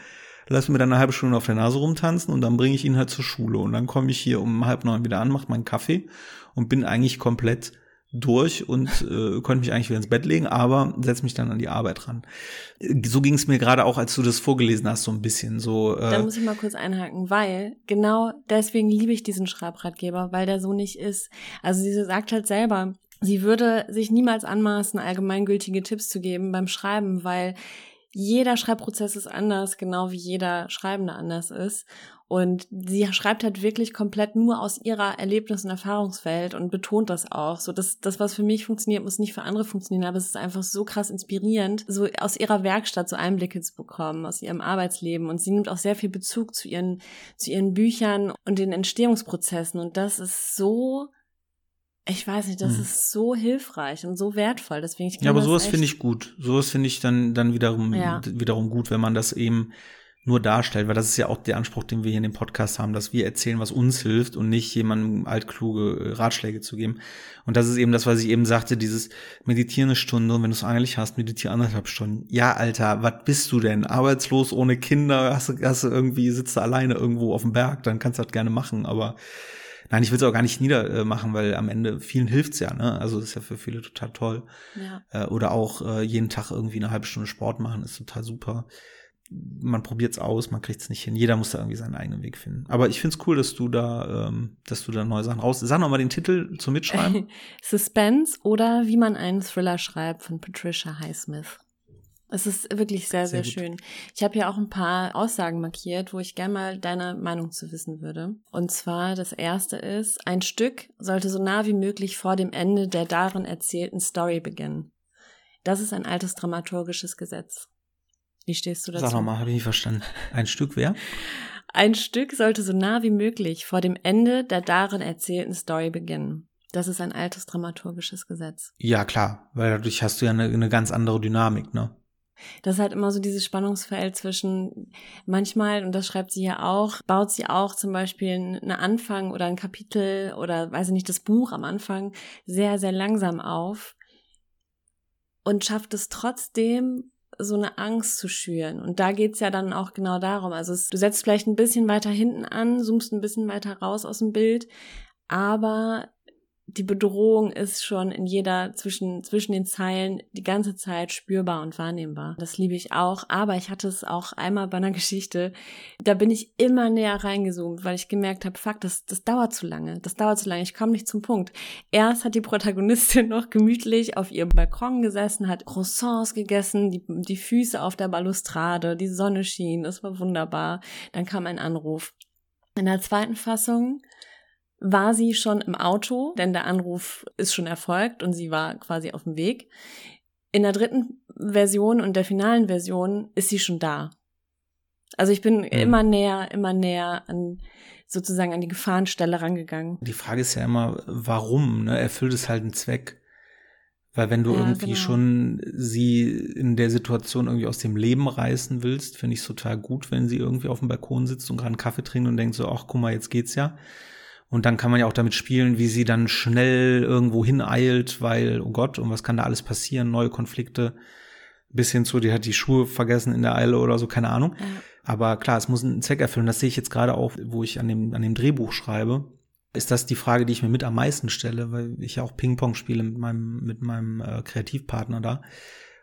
lass mir dann eine halbe Stunde auf der Nase rumtanzen und dann bringe ich ihn halt zur Schule. Und dann komme ich hier um halb neun wieder an, mach meinen Kaffee und bin eigentlich komplett durch und äh, konnte mich eigentlich wieder ins Bett legen, aber setz mich dann an die Arbeit ran. So ging es mir gerade auch, als du das vorgelesen hast, so ein bisschen. So, äh, da muss ich mal kurz einhaken, weil genau deswegen liebe ich diesen Schreibratgeber, weil der so nicht ist. Also sie sagt halt selber, sie würde sich niemals anmaßen, allgemeingültige Tipps zu geben beim Schreiben, weil jeder Schreibprozess ist anders, genau wie jeder Schreibende anders ist. Und sie schreibt halt wirklich komplett nur aus ihrer Erlebnis- und Erfahrungswelt und betont das auch. So, dass das, was für mich funktioniert, muss nicht für andere funktionieren, aber es ist einfach so krass inspirierend, so aus ihrer Werkstatt so Einblicke zu bekommen, aus ihrem Arbeitsleben. Und sie nimmt auch sehr viel Bezug zu ihren, zu ihren Büchern und den Entstehungsprozessen. Und das ist so ich weiß nicht, das hm. ist so hilfreich und so wertvoll. Deswegen ich Ja, aber sowas finde ich gut. Sowas finde ich dann dann wiederum ja. wiederum gut, wenn man das eben nur darstellt, weil das ist ja auch der Anspruch, den wir hier in dem Podcast haben, dass wir erzählen, was uns hilft und nicht jemandem altkluge äh, Ratschläge zu geben. Und das ist eben das, was ich eben sagte, dieses meditieren eine Stunde und wenn du es eigentlich hast, meditiere anderthalb Stunden. Ja, Alter, was bist du denn? Arbeitslos, ohne Kinder, hast du, hast du irgendwie, sitzt du alleine irgendwo auf dem Berg, dann kannst du das gerne machen, aber Nein, ich will es auch gar nicht niedermachen, weil am Ende vielen hilft's ja, ne? Also das ist ja für viele total toll. Ja. Äh, oder auch äh, jeden Tag irgendwie eine halbe Stunde Sport machen, ist total super. Man probiert's aus, man kriegt's nicht hin. Jeder muss da irgendwie seinen eigenen Weg finden. Aber ich find's cool, dass du da, ähm, dass du da neue Sachen raus. Sag noch mal den Titel zum Mitschreiben. Suspense oder wie man einen Thriller schreibt von Patricia Highsmith. Es ist wirklich sehr, sehr, sehr schön. Ich habe hier auch ein paar Aussagen markiert, wo ich gerne mal deine Meinung zu wissen würde. Und zwar das erste ist, ein Stück sollte so nah wie möglich vor dem Ende der darin erzählten Story beginnen. Das ist ein altes dramaturgisches Gesetz. Wie stehst du dazu? Sag nochmal, habe ich nicht verstanden. Ein Stück wer? Ein Stück sollte so nah wie möglich vor dem Ende der darin erzählten Story beginnen. Das ist ein altes dramaturgisches Gesetz. Ja, klar, weil dadurch hast du ja eine, eine ganz andere Dynamik, ne? Das ist halt immer so dieses Spannungsfeld zwischen manchmal, und das schreibt sie ja auch, baut sie auch zum Beispiel einen Anfang oder ein Kapitel oder weiß ich nicht, das Buch am Anfang sehr, sehr langsam auf und schafft es trotzdem, so eine Angst zu schüren. Und da geht's ja dann auch genau darum. Also es, du setzt vielleicht ein bisschen weiter hinten an, zoomst ein bisschen weiter raus aus dem Bild, aber die Bedrohung ist schon in jeder zwischen zwischen den Zeilen die ganze Zeit spürbar und wahrnehmbar. Das liebe ich auch, aber ich hatte es auch einmal bei einer Geschichte, da bin ich immer näher reingezoomt, weil ich gemerkt habe, fuck, das das dauert zu lange. Das dauert zu lange, ich komme nicht zum Punkt. Erst hat die Protagonistin noch gemütlich auf ihrem Balkon gesessen, hat Croissants gegessen, die die Füße auf der Balustrade, die Sonne schien, es war wunderbar. Dann kam ein Anruf. In der zweiten Fassung war sie schon im Auto, denn der Anruf ist schon erfolgt und sie war quasi auf dem Weg. In der dritten Version und der finalen Version ist sie schon da. Also ich bin mhm. immer näher, immer näher an sozusagen an die Gefahrenstelle rangegangen. Die Frage ist ja immer, warum? Ne? Erfüllt es halt einen Zweck? Weil wenn du ja, irgendwie genau. schon sie in der Situation irgendwie aus dem Leben reißen willst, finde ich es total gut, wenn sie irgendwie auf dem Balkon sitzt und gerade einen Kaffee trinkt und denkt so, ach guck mal, jetzt geht's ja. Und dann kann man ja auch damit spielen, wie sie dann schnell irgendwo hineilt, weil, oh Gott, und was kann da alles passieren? Neue Konflikte, bis hin zu, die hat die Schuhe vergessen in der Eile oder so, keine Ahnung. Ja. Aber klar, es muss einen Zweck erfüllen. Das sehe ich jetzt gerade auch, wo ich an dem, an dem Drehbuch schreibe. Ist das die Frage, die ich mir mit am meisten stelle, weil ich ja auch Ping-Pong spiele mit meinem, mit meinem äh, Kreativpartner da.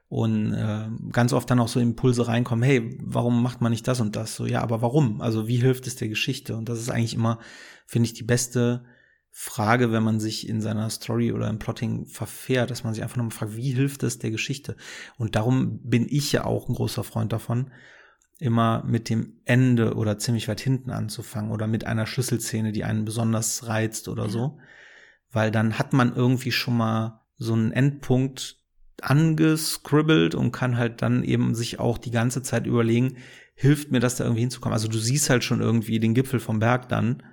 Und äh, ganz oft dann auch so Impulse reinkommen, hey, warum macht man nicht das und das? So, ja, aber warum? Also wie hilft es der Geschichte? Und das ist eigentlich immer finde ich, die beste Frage, wenn man sich in seiner Story oder im Plotting verfährt, dass man sich einfach nochmal fragt, wie hilft es der Geschichte? Und darum bin ich ja auch ein großer Freund davon, immer mit dem Ende oder ziemlich weit hinten anzufangen oder mit einer Schlüsselszene, die einen besonders reizt oder so. Weil dann hat man irgendwie schon mal so einen Endpunkt angescribbelt und kann halt dann eben sich auch die ganze Zeit überlegen, hilft mir das da irgendwie hinzukommen? Also du siehst halt schon irgendwie den Gipfel vom Berg dann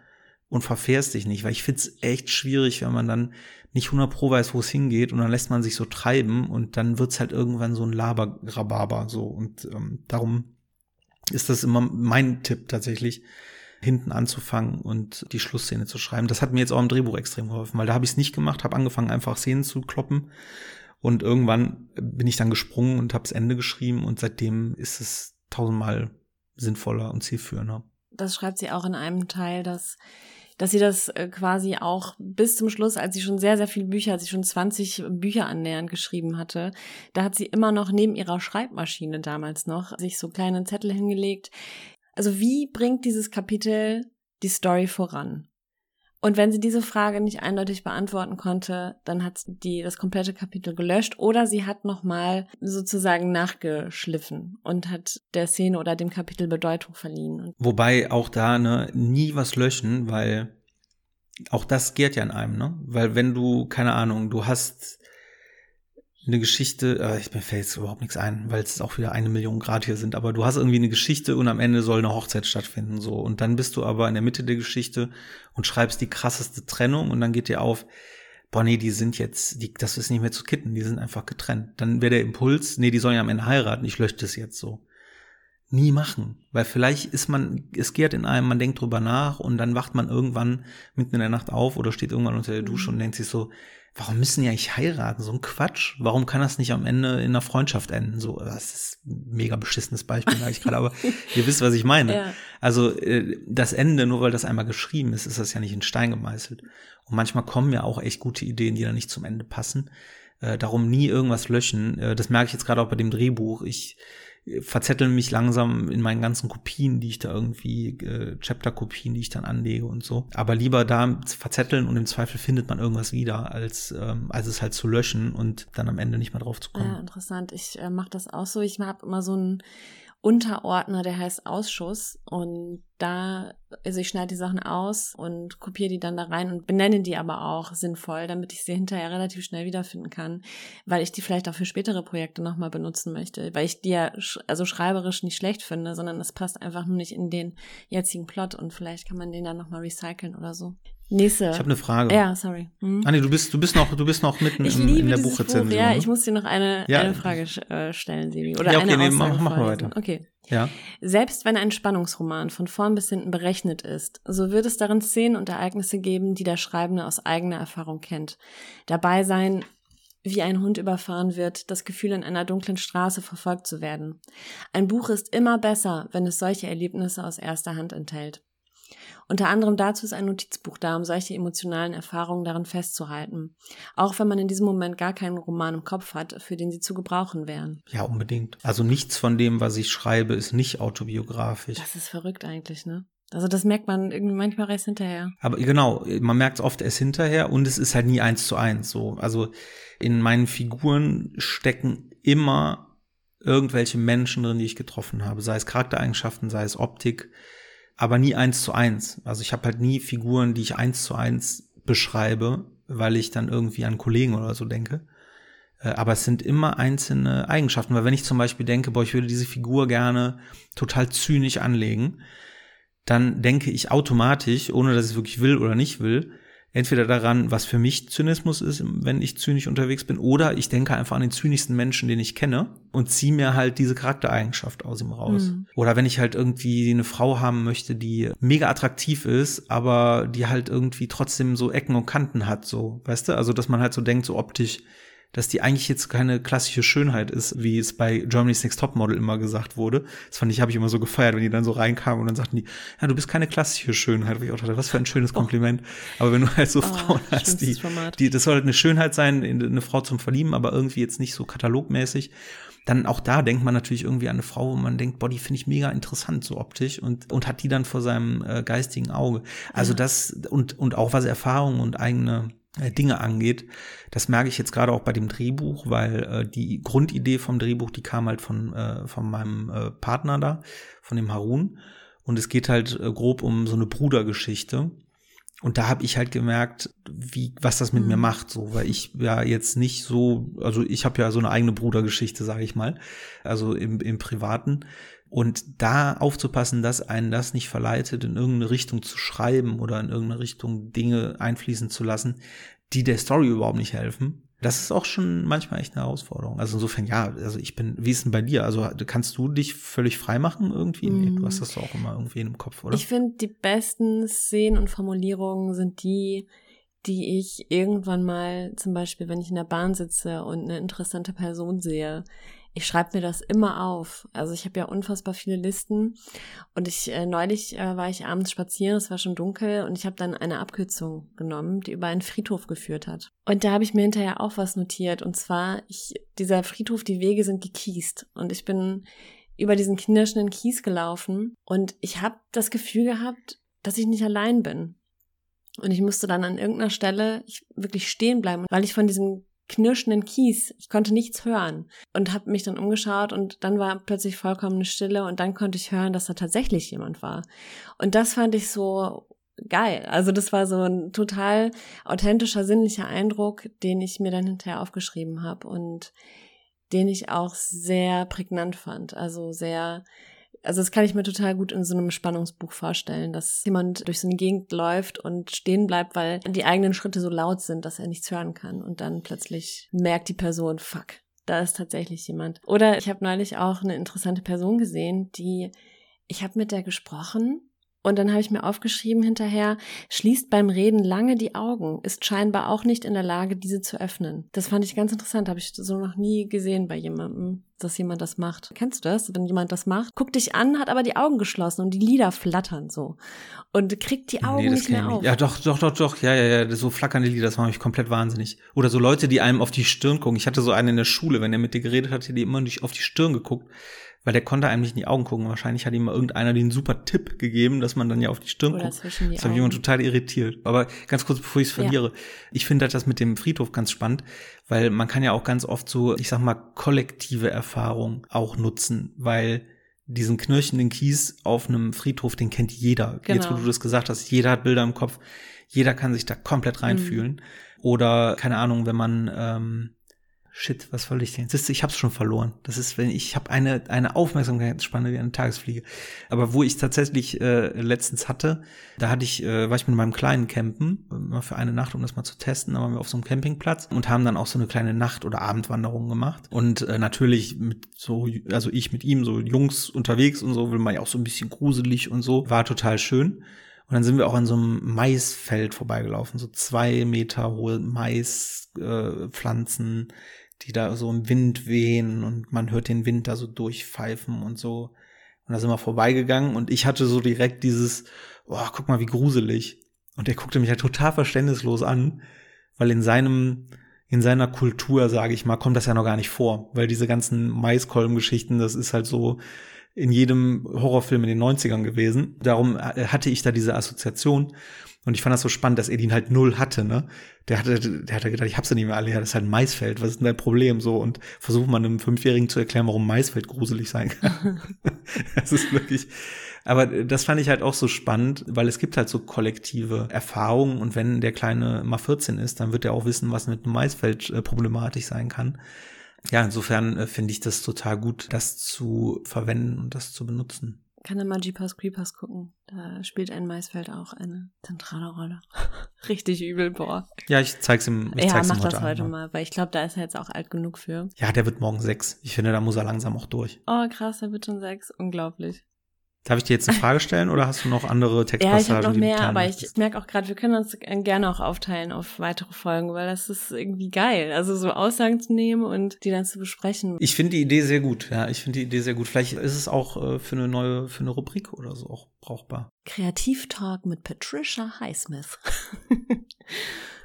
und verfährst dich nicht, weil ich find's echt schwierig, wenn man dann nicht 100 pro weiß, wo es hingeht und dann lässt man sich so treiben und dann wird's halt irgendwann so ein Labergrababer so und ähm, darum ist das immer mein Tipp tatsächlich, hinten anzufangen und die Schlussszene zu schreiben. Das hat mir jetzt auch im Drehbuch extrem geholfen, weil da habe ich es nicht gemacht, habe angefangen einfach Szenen zu kloppen und irgendwann bin ich dann gesprungen und habe das Ende geschrieben und seitdem ist es tausendmal sinnvoller und zielführender. Das schreibt sie auch in einem Teil, dass dass sie das äh, quasi auch bis zum Schluss, als sie schon sehr, sehr viele Bücher, als sie schon 20 Bücher annähernd geschrieben hatte, da hat sie immer noch neben ihrer Schreibmaschine damals noch sich so kleine Zettel hingelegt. Also wie bringt dieses Kapitel die Story voran? Und wenn sie diese Frage nicht eindeutig beantworten konnte, dann hat die das komplette Kapitel gelöscht oder sie hat nochmal sozusagen nachgeschliffen und hat der Szene oder dem Kapitel Bedeutung verliehen. Wobei auch da ne, nie was löschen, weil auch das geht ja in einem, ne? Weil wenn du, keine Ahnung, du hast eine Geschichte, äh, ich, mir fällt jetzt überhaupt nichts ein, weil es auch wieder eine Million Grad hier sind, aber du hast irgendwie eine Geschichte und am Ende soll eine Hochzeit stattfinden, so. Und dann bist du aber in der Mitte der Geschichte und schreibst die krasseste Trennung und dann geht dir auf, boah, nee, die sind jetzt, die, das ist nicht mehr zu kitten, die sind einfach getrennt. Dann wäre der Impuls, nee, die sollen ja am Ende heiraten, ich lösche das jetzt so. Nie machen, weil vielleicht ist man, es geht in einem, man denkt drüber nach und dann wacht man irgendwann mitten in der Nacht auf oder steht irgendwann unter der Dusche und denkt sich so, warum müssen die eigentlich heiraten? So ein Quatsch. Warum kann das nicht am Ende in einer Freundschaft enden? So, das ist ein mega beschissenes Beispiel, sage ich gerade, aber ihr wisst, was ich meine. Ja. Also äh, das Ende, nur weil das einmal geschrieben ist, ist das ja nicht in Stein gemeißelt. Und manchmal kommen ja auch echt gute Ideen, die dann nicht zum Ende passen. Äh, darum nie irgendwas löschen. Äh, das merke ich jetzt gerade auch bei dem Drehbuch. Ich verzetteln mich langsam in meinen ganzen Kopien, die ich da irgendwie, äh, Chapter-Kopien, die ich dann anlege und so. Aber lieber da verzetteln und im Zweifel findet man irgendwas wieder, als, ähm, als es halt zu löschen und dann am Ende nicht mehr drauf zu kommen. Ja, interessant. Ich äh, mache das auch so. Ich habe immer so ein Unterordner, der heißt Ausschuss. Und da, also ich schneide die Sachen aus und kopiere die dann da rein und benenne die aber auch sinnvoll, damit ich sie hinterher relativ schnell wiederfinden kann, weil ich die vielleicht auch für spätere Projekte nochmal benutzen möchte, weil ich die ja also schreiberisch nicht schlecht finde, sondern es passt einfach nur nicht in den jetzigen Plot und vielleicht kann man den dann nochmal recyceln oder so. Nächste. Ich habe eine Frage. Ja, sorry. Hm? Ah, nee, du bist, du bist noch, du bist noch mitten ich im, liebe in der Buchrezension. Buch, ja, ich muss dir noch eine, ja. eine Frage äh, stellen, Sibi. Oder ja, okay, eine nee, mach, mach mal weiter. Okay. Ja. Selbst wenn ein Spannungsroman von vorn bis hinten berechnet ist, so wird es darin Szenen und Ereignisse geben, die der Schreibende aus eigener Erfahrung kennt. Dabei sein, wie ein Hund überfahren wird, das Gefühl, in einer dunklen Straße verfolgt zu werden. Ein Buch ist immer besser, wenn es solche Erlebnisse aus erster Hand enthält. Unter anderem dazu ist ein Notizbuch da, um solche emotionalen Erfahrungen darin festzuhalten. Auch wenn man in diesem Moment gar keinen Roman im Kopf hat, für den sie zu gebrauchen wären. Ja, unbedingt. Also nichts von dem, was ich schreibe, ist nicht autobiografisch. Das ist verrückt eigentlich, ne? Also das merkt man irgendwie manchmal erst hinterher. Aber genau, man merkt es oft erst hinterher und es ist halt nie eins zu eins so. Also in meinen Figuren stecken immer irgendwelche Menschen drin, die ich getroffen habe, sei es Charaktereigenschaften, sei es Optik, aber nie eins zu eins. Also ich habe halt nie Figuren, die ich eins zu eins beschreibe, weil ich dann irgendwie an Kollegen oder so denke. Äh, aber es sind immer einzelne Eigenschaften, weil wenn ich zum Beispiel denke, boah, ich würde diese Figur gerne total zynisch anlegen, dann denke ich automatisch, ohne dass ich es wirklich will oder nicht will, entweder daran, was für mich Zynismus ist, wenn ich zynisch unterwegs bin, oder ich denke einfach an den zynischsten Menschen, den ich kenne und ziehe mir halt diese Charaktereigenschaft aus ihm raus. Mhm. Oder wenn ich halt irgendwie eine Frau haben möchte, die mega attraktiv ist, aber die halt irgendwie trotzdem so Ecken und Kanten hat, so, weißt du? Also, dass man halt so denkt, so optisch, dass die eigentlich jetzt keine klassische Schönheit ist, wie es bei Germany's Next Topmodel immer gesagt wurde. Das fand ich, habe ich immer so gefeiert, wenn die dann so reinkamen und dann sagten die, ja, du bist keine klassische Schönheit. Wo ich auch dachte, was für ein schönes oh. Kompliment. Aber wenn du halt so oh, Frauen hast, die, die, das soll halt eine Schönheit sein, eine Frau zum Verlieben, aber irgendwie jetzt nicht so katalogmäßig dann auch da denkt man natürlich irgendwie an eine Frau, wo man denkt, boah, die finde ich mega interessant so optisch und, und hat die dann vor seinem äh, geistigen Auge. Also ja. das und, und auch was Erfahrung und eigene Dinge angeht. Das merke ich jetzt gerade auch bei dem Drehbuch, weil äh, die Grundidee vom Drehbuch, die kam halt von, äh, von meinem äh, Partner da, von dem Harun. Und es geht halt äh, grob um so eine Brudergeschichte. Und da habe ich halt gemerkt, wie was das mit mhm. mir macht, so, weil ich ja jetzt nicht so, also ich habe ja so eine eigene Brudergeschichte, sage ich mal, also im, im Privaten. Und da aufzupassen, dass einen das nicht verleitet, in irgendeine Richtung zu schreiben oder in irgendeine Richtung Dinge einfließen zu lassen, die der Story überhaupt nicht helfen. Das ist auch schon manchmal echt eine Herausforderung. Also insofern, ja, also ich bin, wie ist denn bei dir? Also kannst du dich völlig frei machen irgendwie? Mm. Nee, du hast das auch immer irgendwie im Kopf, oder? Ich finde, die besten Szenen und Formulierungen sind die, die ich irgendwann mal, zum Beispiel, wenn ich in der Bahn sitze und eine interessante Person sehe, ich schreibe mir das immer auf. Also ich habe ja unfassbar viele Listen und ich äh, neulich äh, war ich abends spazieren, es war schon dunkel und ich habe dann eine Abkürzung genommen, die über einen Friedhof geführt hat. Und da habe ich mir hinterher auch was notiert und zwar ich dieser Friedhof, die Wege sind gekiest und ich bin über diesen knirschenden Kies gelaufen und ich habe das Gefühl gehabt, dass ich nicht allein bin. Und ich musste dann an irgendeiner Stelle wirklich stehen bleiben, weil ich von diesem knirschenden Kies, ich konnte nichts hören und habe mich dann umgeschaut und dann war plötzlich vollkommene Stille und dann konnte ich hören, dass da tatsächlich jemand war. Und das fand ich so geil. Also das war so ein total authentischer, sinnlicher Eindruck, den ich mir dann hinterher aufgeschrieben habe und den ich auch sehr prägnant fand. Also sehr also das kann ich mir total gut in so einem Spannungsbuch vorstellen, dass jemand durch so eine Gegend läuft und stehen bleibt, weil die eigenen Schritte so laut sind, dass er nichts hören kann und dann plötzlich merkt die Person, fuck, da ist tatsächlich jemand. Oder ich habe neulich auch eine interessante Person gesehen, die ich habe mit der gesprochen und dann habe ich mir aufgeschrieben hinterher, schließt beim Reden lange die Augen, ist scheinbar auch nicht in der Lage, diese zu öffnen. Das fand ich ganz interessant, habe ich so noch nie gesehen bei jemandem, dass jemand das macht. Kennst du das? Wenn jemand das macht, guckt dich an, hat aber die Augen geschlossen und die Lider flattern so und kriegt die Augen nee, nicht mehr auf. Ja, doch, doch, doch, doch, ja, ja, ja, so flackernde Lieder, das macht mich komplett wahnsinnig. Oder so Leute, die einem auf die Stirn gucken. Ich hatte so einen in der Schule, wenn er mit dir geredet hat, hat die immer nicht auf die Stirn geguckt weil der konnte einem nicht in die Augen gucken. Wahrscheinlich hat ihm mal irgendeiner den super Tipp gegeben, dass man dann ja auf die Stirn Oder guckt. Die das hat mich immer total irritiert. Aber ganz kurz, bevor ich es verliere, ja. ich finde halt das mit dem Friedhof ganz spannend, weil man kann ja auch ganz oft so, ich sag mal, kollektive Erfahrung auch nutzen, weil diesen knirschenden Kies auf einem Friedhof, den kennt jeder. Genau. Jetzt, wo du das gesagt hast, jeder hat Bilder im Kopf, jeder kann sich da komplett reinfühlen. Mhm. Oder, keine Ahnung, wenn man ähm, Shit, was soll ich denn? Siehst du, ich hab's schon verloren. Das ist, wenn ich habe eine eine Aufmerksamkeitsspanne wie eine Tagesfliege. Aber wo ich tatsächlich äh, letztens hatte, da hatte ich, äh, war ich mit meinem kleinen Campen, mal für eine Nacht, um das mal zu testen, da waren wir auf so einem Campingplatz und haben dann auch so eine kleine Nacht- oder Abendwanderung gemacht. Und äh, natürlich mit so, also ich mit ihm, so Jungs unterwegs und so, will man ja auch so ein bisschen gruselig und so. War total schön. Und dann sind wir auch an so einem Maisfeld vorbeigelaufen, so zwei Meter hohe Maispflanzen. Äh, die da so im Wind wehen und man hört den Wind da so durchpfeifen und so. Und da sind wir vorbeigegangen und ich hatte so direkt dieses, boah, guck mal, wie gruselig. Und er guckte mich halt total verständnislos an, weil in seinem, in seiner Kultur, sage ich mal, kommt das ja noch gar nicht vor, weil diese ganzen Maiskolbengeschichten, das ist halt so in jedem Horrorfilm in den 90ern gewesen. Darum hatte ich da diese Assoziation. Und ich fand das so spannend, dass er den halt null hatte, ne? Der hatte, der hatte gedacht, ich hab's ja nicht mehr alle, ja, das ist halt ein Maisfeld, was ist denn dein Problem? So, und versucht man einem Fünfjährigen zu erklären, warum Maisfeld gruselig sein kann. das ist wirklich, aber das fand ich halt auch so spannend, weil es gibt halt so kollektive Erfahrungen und wenn der Kleine mal 14 ist, dann wird er auch wissen, was mit einem Maisfeld äh, problematisch sein kann. Ja, insofern äh, finde ich das total gut, das zu verwenden und das zu benutzen kann er mal Jeepers Creepers gucken. Da spielt ein Maisfeld auch eine zentrale Rolle. Richtig übel, boah. Ja, ich zeig's ihm. Ich ja, zeig's mach ihm heute das heute mal, weil ich glaube, da ist er jetzt auch alt genug für. Ja, der wird morgen sechs. Ich finde, da muss er langsam auch durch. Oh, krass, er wird schon sechs. Unglaublich. Darf ich dir jetzt eine Frage stellen oder hast du noch andere Textpassagen? Ja, ich habe noch mehr, aber ich merke auch gerade, wir können uns gerne auch aufteilen auf weitere Folgen, weil das ist irgendwie geil. Also so Aussagen zu nehmen und die dann zu besprechen. Ich finde die Idee sehr gut. Ja, ich finde die Idee sehr gut. Vielleicht ist es auch äh, für eine neue, für eine Rubrik oder so auch brauchbar. Kreativtalk mit Patricia Highsmith.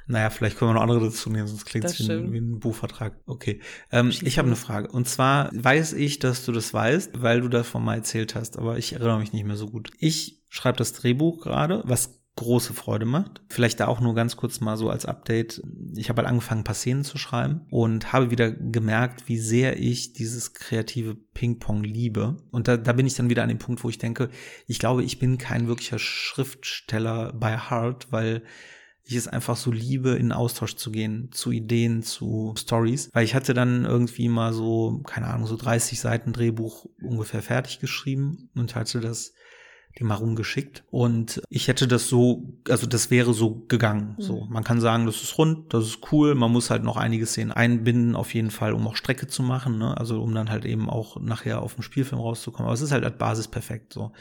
Naja, vielleicht können wir noch andere dazu nehmen, sonst klingt es wie, wie, ein Buchvertrag. Okay. Ähm, ich habe eine Frage. Und zwar weiß ich, dass du das weißt, weil du davon mal erzählt hast, aber ich erinnere mich nicht mehr so gut. Ich schreibe das Drehbuch gerade, was große Freude macht. Vielleicht da auch nur ganz kurz mal so als Update. Ich habe halt angefangen, ein paar Szenen zu schreiben und habe wieder gemerkt, wie sehr ich dieses kreative Ping-Pong liebe. Und da, da bin ich dann wieder an dem Punkt, wo ich denke, ich glaube, ich bin kein wirklicher Schriftsteller bei Heart, weil ich es einfach so liebe, in Austausch zu gehen, zu Ideen, zu Stories. Weil ich hatte dann irgendwie mal so, keine Ahnung, so 30 Seiten Drehbuch ungefähr fertig geschrieben und hatte das die mal rumgeschickt. Und ich hätte das so, also das wäre so gegangen. Mhm. So, man kann sagen, das ist rund, das ist cool. Man muss halt noch einige Szenen einbinden, auf jeden Fall, um auch Strecke zu machen. Ne? Also um dann halt eben auch nachher auf dem Spielfilm rauszukommen. Aber es ist halt als Basis perfekt so.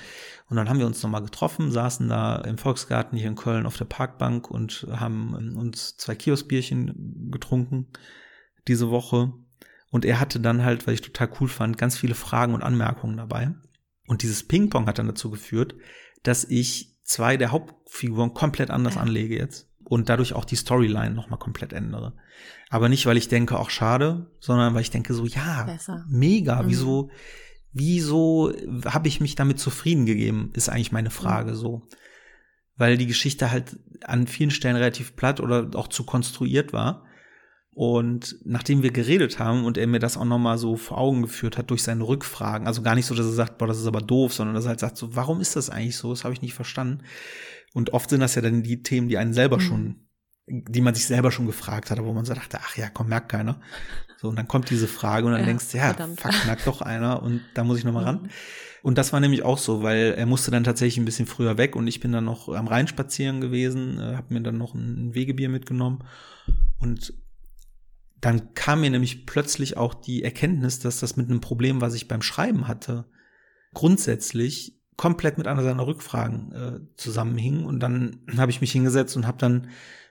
Und dann haben wir uns nochmal getroffen, saßen da im Volksgarten hier in Köln auf der Parkbank und haben ähm, uns zwei Kioskbierchen getrunken diese Woche. Und er hatte dann halt, weil ich total cool fand, ganz viele Fragen und Anmerkungen dabei. Und dieses Ping-Pong hat dann dazu geführt, dass ich zwei der Hauptfiguren komplett anders ja. anlege jetzt und dadurch auch die Storyline nochmal komplett ändere. Aber nicht, weil ich denke, auch schade, sondern weil ich denke so, ja, Besser. mega, mhm. wieso, wieso habe ich mich damit zufrieden gegeben, ist eigentlich meine Frage mhm. so. weil die Geschichte halt an vielen Stellen relativ platt oder auch zu konstruiert war. Und nachdem wir geredet haben und er mir das auch nochmal so vor Augen geführt hat durch seine Rückfragen, also gar nicht so, dass er sagt, boah, das ist aber doof, sondern dass er halt sagt, so, warum ist das eigentlich so? Das habe ich nicht verstanden. Und oft sind das ja dann die Themen, die einen selber mhm. schon, die man sich selber schon gefragt hat, wo man so dachte, ach ja, komm, merkt keiner. So, und dann kommt diese Frage und dann ja, denkst du, ja, verdammt. fuck, merkt doch einer und da muss ich nochmal ran. Mhm. Und das war nämlich auch so, weil er musste dann tatsächlich ein bisschen früher weg und ich bin dann noch am Rhein spazieren gewesen, äh, habe mir dann noch ein Wegebier mitgenommen und dann kam mir nämlich plötzlich auch die Erkenntnis, dass das mit einem Problem, was ich beim Schreiben hatte, grundsätzlich komplett mit einer seiner Rückfragen äh, zusammenhing. Und dann habe ich mich hingesetzt und habe dann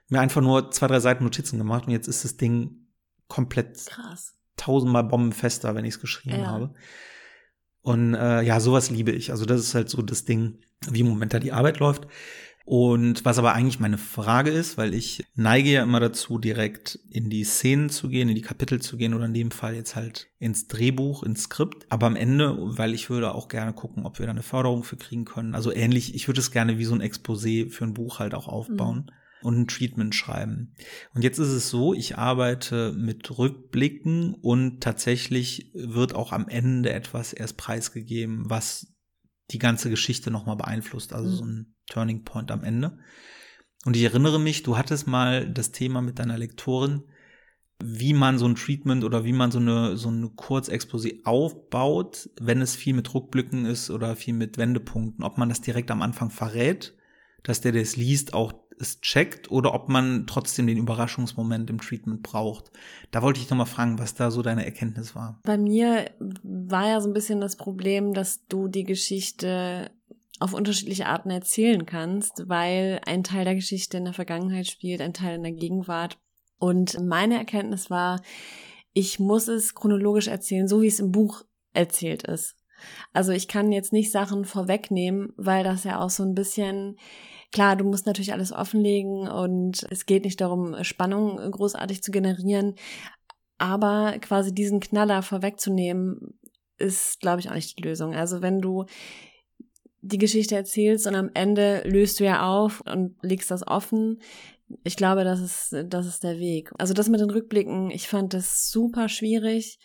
mir einfach nur zwei, drei Seiten Notizen gemacht. Und jetzt ist das Ding komplett Krass. tausendmal bombenfester, wenn ich es geschrieben ja. habe. Und äh, ja, sowas liebe ich. Also das ist halt so das Ding, wie im Moment da die Arbeit läuft. Und was aber eigentlich meine Frage ist, weil ich neige ja immer dazu, direkt in die Szenen zu gehen, in die Kapitel zu gehen oder in dem Fall jetzt halt ins Drehbuch, ins Skript. Aber am Ende, weil ich würde auch gerne gucken, ob wir da eine Förderung für kriegen können. Also ähnlich, ich würde es gerne wie so ein Exposé für ein Buch halt auch aufbauen. Mhm und ein Treatment schreiben. Und jetzt ist es so, ich arbeite mit Rückblicken und tatsächlich wird auch am Ende etwas erst preisgegeben, was die ganze Geschichte nochmal beeinflusst. Also so ein Turning Point am Ende. Und ich erinnere mich, du hattest mal das Thema mit deiner Lektorin, wie man so ein Treatment oder wie man so eine, so eine Kurzexposé aufbaut, wenn es viel mit Rückblicken ist oder viel mit Wendepunkten, ob man das direkt am Anfang verrät, dass der, der es liest, auch es checkt oder ob man trotzdem den Überraschungsmoment im Treatment braucht. Da wollte ich nochmal fragen, was da so deine Erkenntnis war. Bei mir war ja so ein bisschen das Problem, dass du die Geschichte auf unterschiedliche Arten erzählen kannst, weil ein Teil der Geschichte in der Vergangenheit spielt, ein Teil in der Gegenwart. Und meine Erkenntnis war, ich muss es chronologisch erzählen, so wie es im Buch erzählt ist. Also ich kann jetzt nicht Sachen vorwegnehmen, weil das ja auch so ein bisschen Klar, du musst natürlich alles offenlegen und es geht nicht darum, Spannung großartig zu generieren, aber quasi diesen Knaller vorwegzunehmen, ist, glaube ich, auch nicht die Lösung. Also wenn du die Geschichte erzählst und am Ende löst du ja auf und legst das offen. Ich glaube, das ist, das ist der Weg. Also das mit den Rückblicken, ich fand das super schwierig.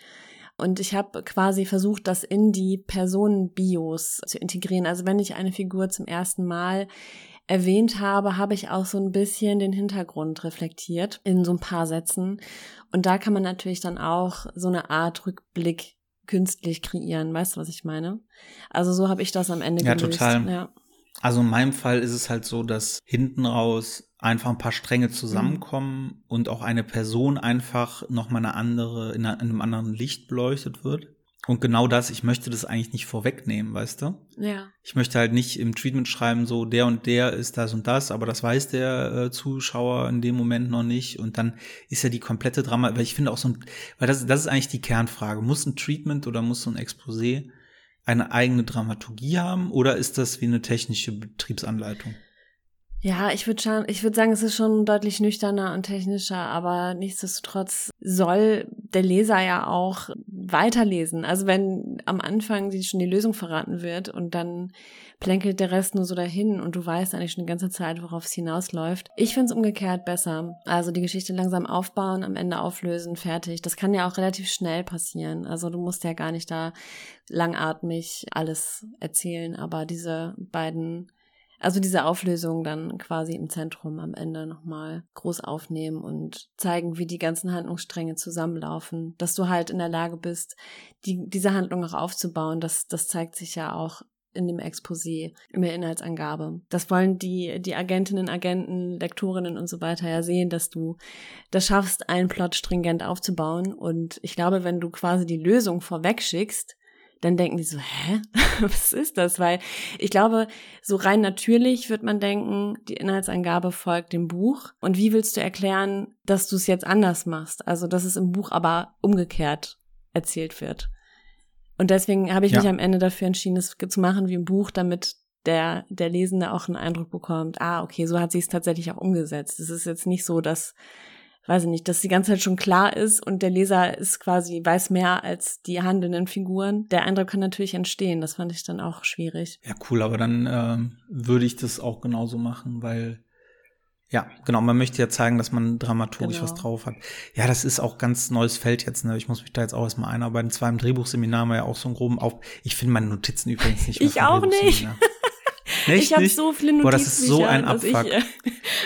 Und ich habe quasi versucht, das in die Personenbios zu integrieren. Also wenn ich eine Figur zum ersten Mal erwähnt habe, habe ich auch so ein bisschen den Hintergrund reflektiert in so ein paar Sätzen. Und da kann man natürlich dann auch so eine Art Rückblick künstlich kreieren. Weißt du, was ich meine? Also so habe ich das am Ende ja, gelöst. Total. Ja, Also in meinem Fall ist es halt so, dass hinten raus einfach ein paar Stränge zusammenkommen mhm. und auch eine Person einfach nochmal eine andere, in einem anderen Licht beleuchtet wird. Und genau das, ich möchte das eigentlich nicht vorwegnehmen, weißt du? Ja. Ich möchte halt nicht im Treatment schreiben, so der und der ist das und das, aber das weiß der äh, Zuschauer in dem Moment noch nicht. Und dann ist ja die komplette Drama, weil ich finde auch so ein, weil das, das ist eigentlich die Kernfrage. Muss ein Treatment oder muss so ein Exposé eine eigene Dramaturgie haben oder ist das wie eine technische Betriebsanleitung? Ja, ich würde schon, ich würde sagen, es ist schon deutlich nüchterner und technischer, aber nichtsdestotrotz soll der Leser ja auch weiterlesen. Also wenn am Anfang die schon die Lösung verraten wird und dann plänkelt der Rest nur so dahin und du weißt eigentlich schon die ganze Zeit, worauf es hinausläuft. Ich finde es umgekehrt besser. Also die Geschichte langsam aufbauen, am Ende auflösen, fertig. Das kann ja auch relativ schnell passieren. Also du musst ja gar nicht da langatmig alles erzählen, aber diese beiden also diese Auflösung dann quasi im Zentrum am Ende nochmal groß aufnehmen und zeigen, wie die ganzen Handlungsstränge zusammenlaufen, dass du halt in der Lage bist, die, diese Handlung auch aufzubauen. Das, das zeigt sich ja auch in dem Exposé, in der Inhaltsangabe. Das wollen die, die Agentinnen, Agenten, Lektorinnen und so weiter ja sehen, dass du das schaffst, einen Plot stringent aufzubauen. Und ich glaube, wenn du quasi die Lösung vorweg schickst, dann denken die so, hä? Was ist das? Weil ich glaube, so rein natürlich wird man denken, die Inhaltsangabe folgt dem Buch. Und wie willst du erklären, dass du es jetzt anders machst? Also, dass es im Buch aber umgekehrt erzählt wird. Und deswegen habe ich ja. mich am Ende dafür entschieden, es zu machen wie im Buch, damit der, der Lesende auch einen Eindruck bekommt, ah, okay, so hat sie es tatsächlich auch umgesetzt. Es ist jetzt nicht so, dass weiß ich nicht, dass die ganze Zeit schon klar ist und der Leser ist quasi, weiß mehr als die handelnden Figuren. Der Eindruck kann natürlich entstehen. Das fand ich dann auch schwierig. Ja, cool, aber dann äh, würde ich das auch genauso machen, weil ja, genau. Man möchte ja zeigen, dass man dramaturgisch genau. was drauf hat. Ja, das ist auch ganz neues Feld jetzt. Ne? Ich muss mich da jetzt auch erstmal einarbeiten. Zwar im Drehbuchseminar war ja auch so einen groben Auf. Ich finde meine Notizen übrigens nicht. Mehr ich auch nicht. Nicht, ich habe so viele Notizen. Boah, das ist so ein Abfuck. Ich, äh,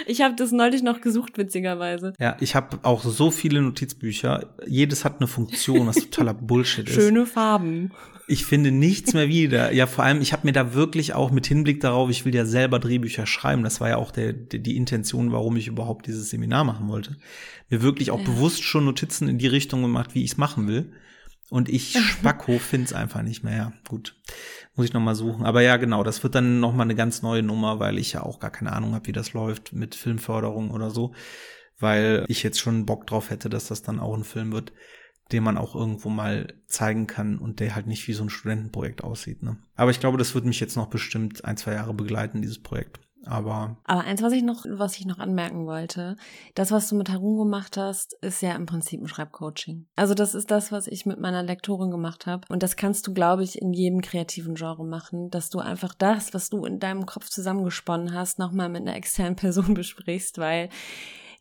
ich habe das neulich noch gesucht, witzigerweise. Ja, ich habe auch so viele Notizbücher. Jedes hat eine Funktion, was totaler Bullshit ist. Schöne Farben. Ich finde nichts mehr wieder. Ja, vor allem, ich habe mir da wirklich auch mit Hinblick darauf, ich will ja selber Drehbücher schreiben. Das war ja auch der, der die Intention, warum ich überhaupt dieses Seminar machen wollte. Mir wirklich auch ja. bewusst schon Notizen in die Richtung gemacht, wie ich es machen will. Und ich Spacko find's einfach nicht mehr. Ja, gut. Muss ich noch mal suchen. Aber ja, genau, das wird dann noch mal eine ganz neue Nummer, weil ich ja auch gar keine Ahnung habe, wie das läuft mit Filmförderung oder so. Weil ich jetzt schon Bock drauf hätte, dass das dann auch ein Film wird, den man auch irgendwo mal zeigen kann und der halt nicht wie so ein Studentenprojekt aussieht. Ne? Aber ich glaube, das wird mich jetzt noch bestimmt ein, zwei Jahre begleiten, dieses Projekt. Aber. Aber eins, was ich noch, was ich noch anmerken wollte, das, was du mit Harun gemacht hast, ist ja im Prinzip ein Schreibcoaching. Also das ist das, was ich mit meiner Lektorin gemacht habe. Und das kannst du, glaube ich, in jedem kreativen Genre machen, dass du einfach das, was du in deinem Kopf zusammengesponnen hast, nochmal mit einer externen Person besprichst, weil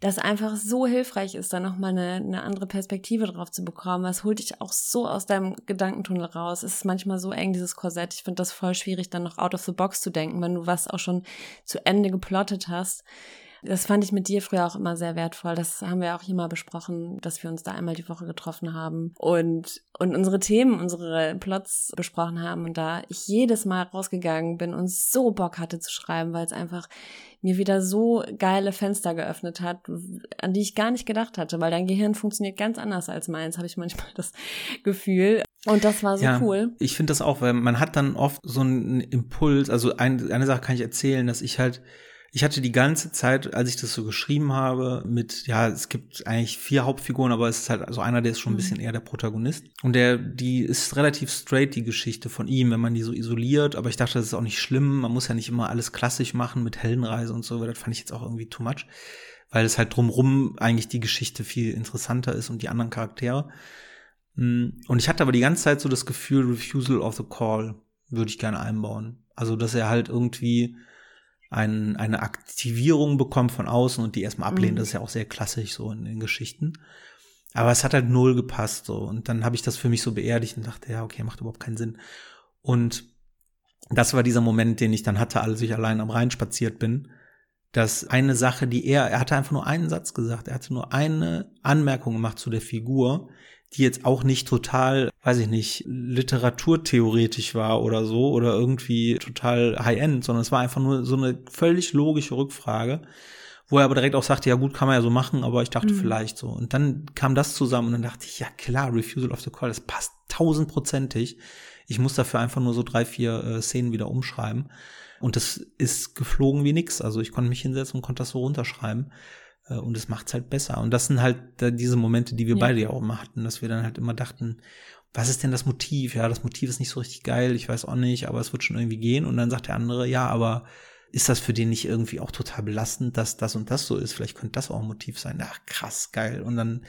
das einfach so hilfreich ist, da nochmal eine, eine andere Perspektive drauf zu bekommen. Was holt dich auch so aus deinem Gedankentunnel raus? Es ist manchmal so eng, dieses Korsett. Ich finde das voll schwierig, dann noch out of the box zu denken, wenn du was auch schon zu Ende geplottet hast. Das fand ich mit dir früher auch immer sehr wertvoll. Das haben wir auch hier mal besprochen, dass wir uns da einmal die Woche getroffen haben und, und unsere Themen, unsere Plots besprochen haben und da ich jedes Mal rausgegangen bin und so Bock hatte zu schreiben, weil es einfach mir wieder so geile Fenster geöffnet hat, an die ich gar nicht gedacht hatte, weil dein Gehirn funktioniert ganz anders als meins, habe ich manchmal das Gefühl. Und das war so ja, cool. Ich finde das auch, weil man hat dann oft so einen Impuls. Also ein, eine Sache kann ich erzählen, dass ich halt ich hatte die ganze Zeit, als ich das so geschrieben habe, mit, ja, es gibt eigentlich vier Hauptfiguren, aber es ist halt, also einer, der ist schon ein mhm. bisschen eher der Protagonist. Und der, die ist relativ straight, die Geschichte von ihm, wenn man die so isoliert. Aber ich dachte, das ist auch nicht schlimm. Man muss ja nicht immer alles klassisch machen mit Heldenreise und so, weil das fand ich jetzt auch irgendwie too much. Weil es halt drumrum eigentlich die Geschichte viel interessanter ist und die anderen Charaktere. Mm, und ich hatte aber die ganze Zeit so das Gefühl, Refusal of the Call würde ich gerne einbauen. Also, dass er halt irgendwie ein, eine Aktivierung bekommt von außen und die erstmal ablehnt. Mhm. Das ist ja auch sehr klassisch so in den Geschichten. Aber es hat halt null gepasst so. Und dann habe ich das für mich so beerdigt und dachte, ja, okay, macht überhaupt keinen Sinn. Und das war dieser Moment, den ich dann hatte, als ich allein am Rhein spaziert bin. Dass eine Sache, die er, er hatte einfach nur einen Satz gesagt, er hatte nur eine Anmerkung gemacht zu der Figur, die jetzt auch nicht total, weiß ich nicht, literaturtheoretisch war oder so oder irgendwie total high-end, sondern es war einfach nur so eine völlig logische Rückfrage, wo er aber direkt auch sagte, ja gut, kann man ja so machen, aber ich dachte mhm. vielleicht so. Und dann kam das zusammen und dann dachte ich, ja klar, Refusal of the Call, das passt tausendprozentig. Ich muss dafür einfach nur so drei, vier äh, Szenen wieder umschreiben. Und das ist geflogen wie nix. Also ich konnte mich hinsetzen und konnte das so runterschreiben. Äh, und es macht's halt besser. Und das sind halt diese Momente, die wir ja. beide ja auch immer hatten, dass wir dann halt immer dachten, was ist denn das Motiv? Ja, das Motiv ist nicht so richtig geil, ich weiß auch nicht, aber es wird schon irgendwie gehen. Und dann sagt der andere, ja, aber ist das für den nicht irgendwie auch total belastend, dass das und das so ist? Vielleicht könnte das auch ein Motiv sein. Ach, krass, geil. Und dann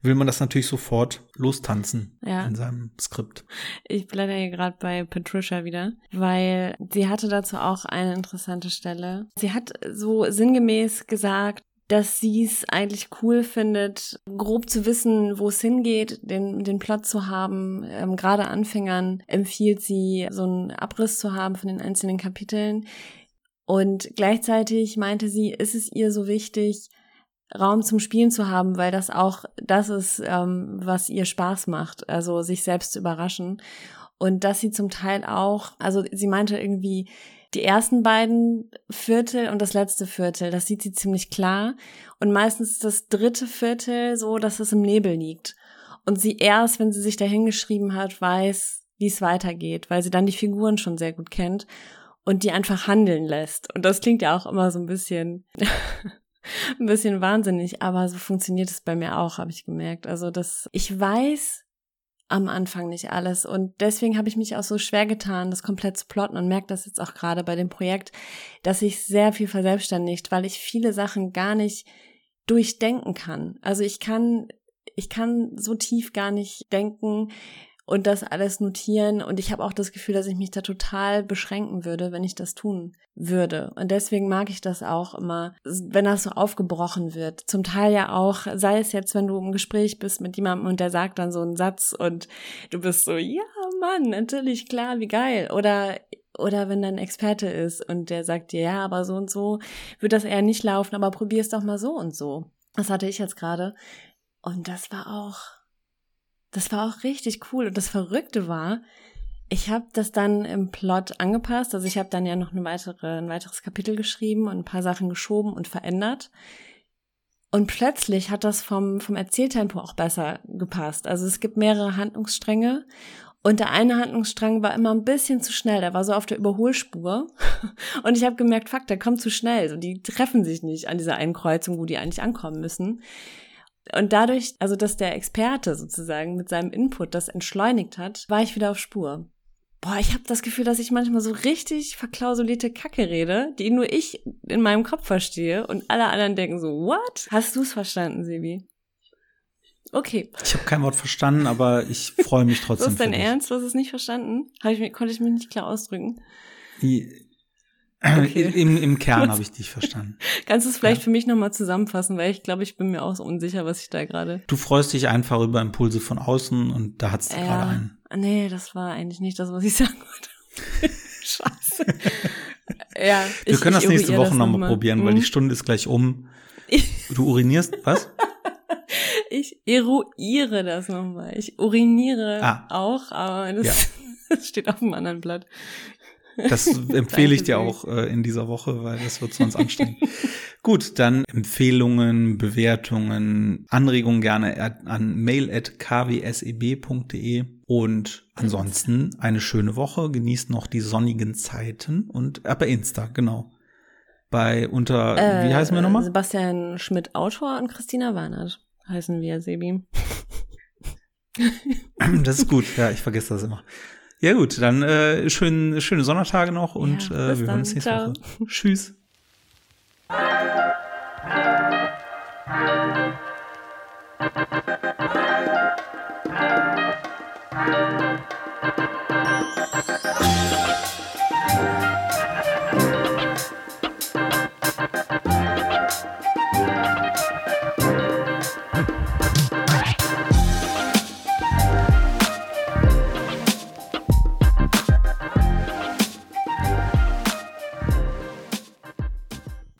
will man das natürlich sofort lostanzen ja. in seinem Skript. Ich blätter hier gerade bei Patricia wieder, weil sie hatte dazu auch eine interessante Stelle. Sie hat so sinngemäß gesagt, dass sie es eigentlich cool findet, grob zu wissen, wo es hingeht, den, den Plot zu haben. Ähm, Gerade Anfängern empfiehlt sie, so einen Abriss zu haben von den einzelnen Kapiteln. Und gleichzeitig meinte sie, ist es ihr so wichtig, Raum zum Spielen zu haben, weil das auch das ist, ähm, was ihr Spaß macht, also sich selbst zu überraschen. Und dass sie zum Teil auch, also sie meinte irgendwie, die ersten beiden Viertel und das letzte Viertel, das sieht sie ziemlich klar. Und meistens ist das dritte Viertel so, dass es im Nebel liegt. Und sie erst, wenn sie sich dahingeschrieben hat, weiß, wie es weitergeht, weil sie dann die Figuren schon sehr gut kennt und die einfach handeln lässt. Und das klingt ja auch immer so ein bisschen, ein bisschen wahnsinnig, aber so funktioniert es bei mir auch, habe ich gemerkt. Also, dass ich weiß, am Anfang nicht alles. Und deswegen habe ich mich auch so schwer getan, das komplett zu plotten und merke das jetzt auch gerade bei dem Projekt, dass ich sehr viel verselbstständigt, weil ich viele Sachen gar nicht durchdenken kann. Also ich kann, ich kann so tief gar nicht denken, und das alles notieren. Und ich habe auch das Gefühl, dass ich mich da total beschränken würde, wenn ich das tun würde. Und deswegen mag ich das auch immer, wenn das so aufgebrochen wird. Zum Teil ja auch, sei es jetzt, wenn du im Gespräch bist mit jemandem und der sagt dann so einen Satz und du bist so, ja, Mann, natürlich, klar, wie geil. Oder oder wenn dann Experte ist und der sagt dir, ja, aber so und so wird das eher nicht laufen, aber probier es doch mal so und so. Das hatte ich jetzt gerade. Und das war auch das war auch richtig cool. Und das Verrückte war, ich habe das dann im Plot angepasst. Also ich habe dann ja noch eine weitere, ein weiteres Kapitel geschrieben und ein paar Sachen geschoben und verändert. Und plötzlich hat das vom, vom Erzähltempo auch besser gepasst. Also es gibt mehrere Handlungsstränge und der eine Handlungsstrang war immer ein bisschen zu schnell. Der war so auf der Überholspur. Und ich habe gemerkt, fuck, der kommt zu schnell. So, die treffen sich nicht an dieser einen Kreuzung, wo die eigentlich ankommen müssen. Und dadurch, also dass der Experte sozusagen mit seinem Input das entschleunigt hat, war ich wieder auf Spur. Boah, ich habe das Gefühl, dass ich manchmal so richtig verklausulierte Kacke rede, die nur ich in meinem Kopf verstehe und alle anderen denken so, what? Hast du es verstanden, Sebi? Okay. Ich habe kein Wort verstanden, aber ich freue mich trotzdem. Was ist dein Ernst? Du hast es nicht verstanden? Ich, konnte ich mich nicht klar ausdrücken? Okay. Im, Im Kern habe ich dich verstanden. Kannst du es vielleicht ja. für mich nochmal zusammenfassen, weil ich glaube, ich bin mir auch so unsicher, was ich da gerade. Du freust dich einfach über Impulse von außen und da hat's ja. gerade einen. Nee, das war eigentlich nicht das, was ich sagen wollte. Scheiße. ja, Wir ich, können das nächste Woche nochmal noch probieren, mhm. weil die mhm. Stunde ist gleich um. Du urinierst, was? Ich eruiere das nochmal. Ich uriniere ah. auch, aber das, ja. das steht auf einem anderen Blatt. Das empfehle ich dir auch äh, in dieser Woche, weil das wird sonst anstrengend. Gut, dann Empfehlungen, Bewertungen, Anregungen gerne an mail.kwseb.de und ansonsten eine schöne Woche, genießt noch die sonnigen Zeiten und äh, bei Insta, genau. Bei unter, äh, wie heißen wir nochmal? Sebastian Schmidt, Autor und Christina Warnert heißen wir, Sebi. das ist gut, ja, ich vergesse das immer. Ja gut, dann äh, schön, schöne Sondertage noch und ja, äh, wir hören uns nächste Ciao. Woche. Tschüss.